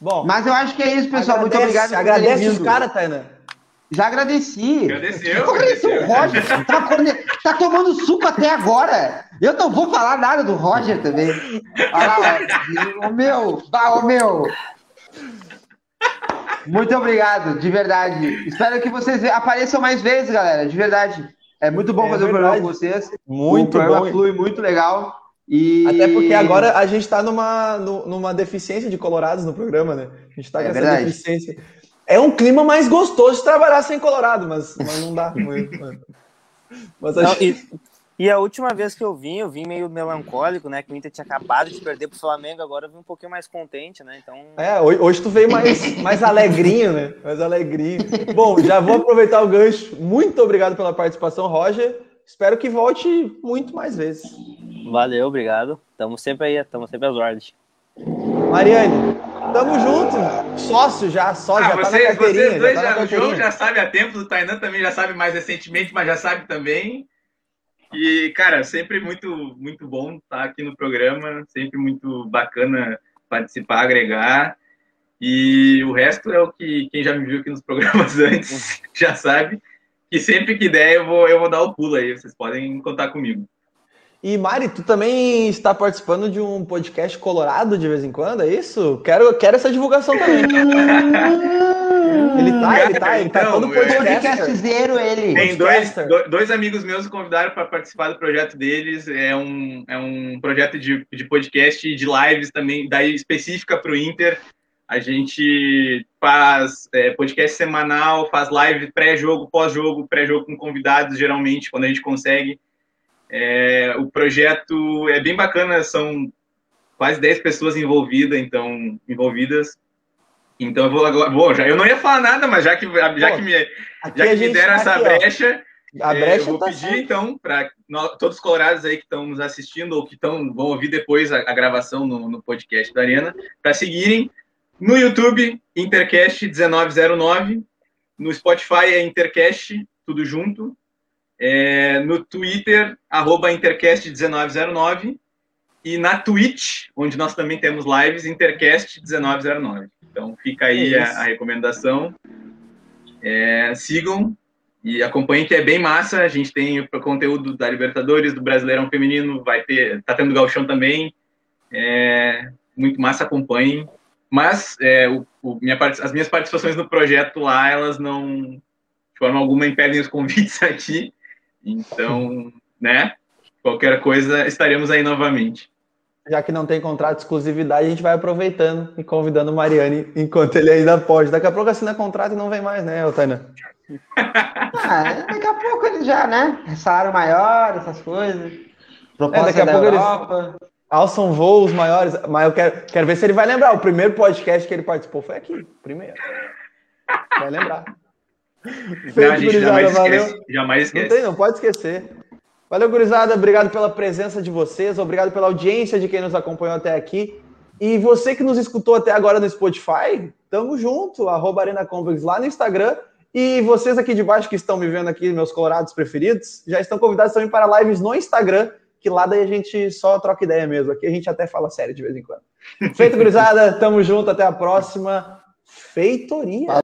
Bom, mas eu acho que é isso, pessoal. Agradece, Muito obrigado. Agradece os caras, Tainan. Já agradeci. Agradeceu. agradeceu. O Roger tá, tá, tomando suco até agora. Eu não vou falar nada do Roger também. Olha lá, o meu, bah, o meu. Muito obrigado, de verdade. Espero que vocês apareçam mais vezes, galera, de verdade. É muito bom é fazer o programa com vocês. Muito o programa bom. flui muito legal. E... Até porque agora a gente está numa, numa deficiência de colorados no programa, né? A gente está com é essa verdade. deficiência. É um clima mais gostoso de trabalhar sem Colorado, mas, mas não dá. mas não, e, e, a última vez que eu vim, eu vim meio melancólico, né? Que o Inter tinha acabado de perder pro Flamengo, agora eu vim um pouquinho mais contente, né? Então. É, hoje tu veio mais, mais alegrinho, né? Mais alegrinho. Bom, já vou aproveitar o gancho. Muito obrigado pela participação, Roger. Espero que volte muito mais vezes. Valeu, obrigado. Estamos sempre aí, estamos sempre às ordens. Mariane, tamo junto. Sócio já, sócio, ah, já tá na carteirinha. Vocês dois, já, tá o João já sabe há tempos, o Tainan também já sabe mais recentemente, mas já sabe também. E, cara, sempre muito, muito bom estar aqui no programa, sempre muito bacana participar, agregar. E o resto é o que quem já me viu aqui nos programas antes já sabe. E sempre que der, eu vou, eu vou dar o pulo aí. Vocês podem contar comigo. E Mari, tu também está participando de um podcast colorado de vez em quando, é isso? Quero, quero essa divulgação também. ele tá, ele tá, ele tá então, todo podcast. zero ele. Tem dois, dois amigos meus convidaram para participar do projeto deles. É um, é um projeto de, de podcast e de lives também, daí específica para o Inter. A gente faz é, podcast semanal, faz live pré-jogo, pós-jogo, pré-jogo com convidados, geralmente, quando a gente consegue. É, o projeto é bem bacana, são quase 10 pessoas envolvidas, então, envolvidas. Então eu vou agora. Bom, já, eu não ia falar nada, mas já que, já que me, já que me deram tá essa aqui, brecha, a brecha é, eu vou tá pedir, então, para todos os colorados aí que estão nos assistindo ou que tão, vão ouvir depois a, a gravação no, no, podcast da Arena, para seguirem no YouTube, Intercast 1909, no Spotify é Intercast, tudo junto, é, no Twitter, arroba Intercast1909, e na Twitch, onde nós também temos lives, Intercast1909. Então fica aí é a, a, recomendação. É, sigam e acompanhem que é bem massa. A gente tem o conteúdo da Libertadores, do Brasileirão Feminino, vai ter, tá tendo Galchão também. É, muito massa, acompanhem. Mas é, o, o, minha, as minhas participações no projeto lá, elas não, de forma alguma, impedem os convites aqui. Então, né? Qualquer coisa, estaremos aí novamente. Já que não tem contrato de exclusividade, a gente vai aproveitando e convidando o Mariani enquanto ele ainda pode. Daqui a pouco assina contrato e não vem mais, né, Otainan? ah, daqui a pouco ele já, né? Salário maior, essas coisas. Proposta é, daqui a pouco Europa. Eles alçam voos maiores. Mas eu quero, quero ver se ele vai lembrar. O primeiro podcast que ele participou foi aqui. Primeiro. Vai lembrar. Feito, não, a gente jamais valeu. esquece. Jamais esquece. Não tem, não pode esquecer. Valeu, gurizada. Obrigado pela presença de vocês. Obrigado pela audiência de quem nos acompanhou até aqui. E você que nos escutou até agora no Spotify, tamo junto. Arroba Arena Complex lá no Instagram. E vocês aqui de baixo que estão me vendo aqui, meus colorados preferidos, já estão convidados também para lives no Instagram, que lá daí a gente só troca ideia mesmo. Aqui a gente até fala sério de vez em quando. Feito, gurizada. Tamo junto. Até a próxima. Feitoria.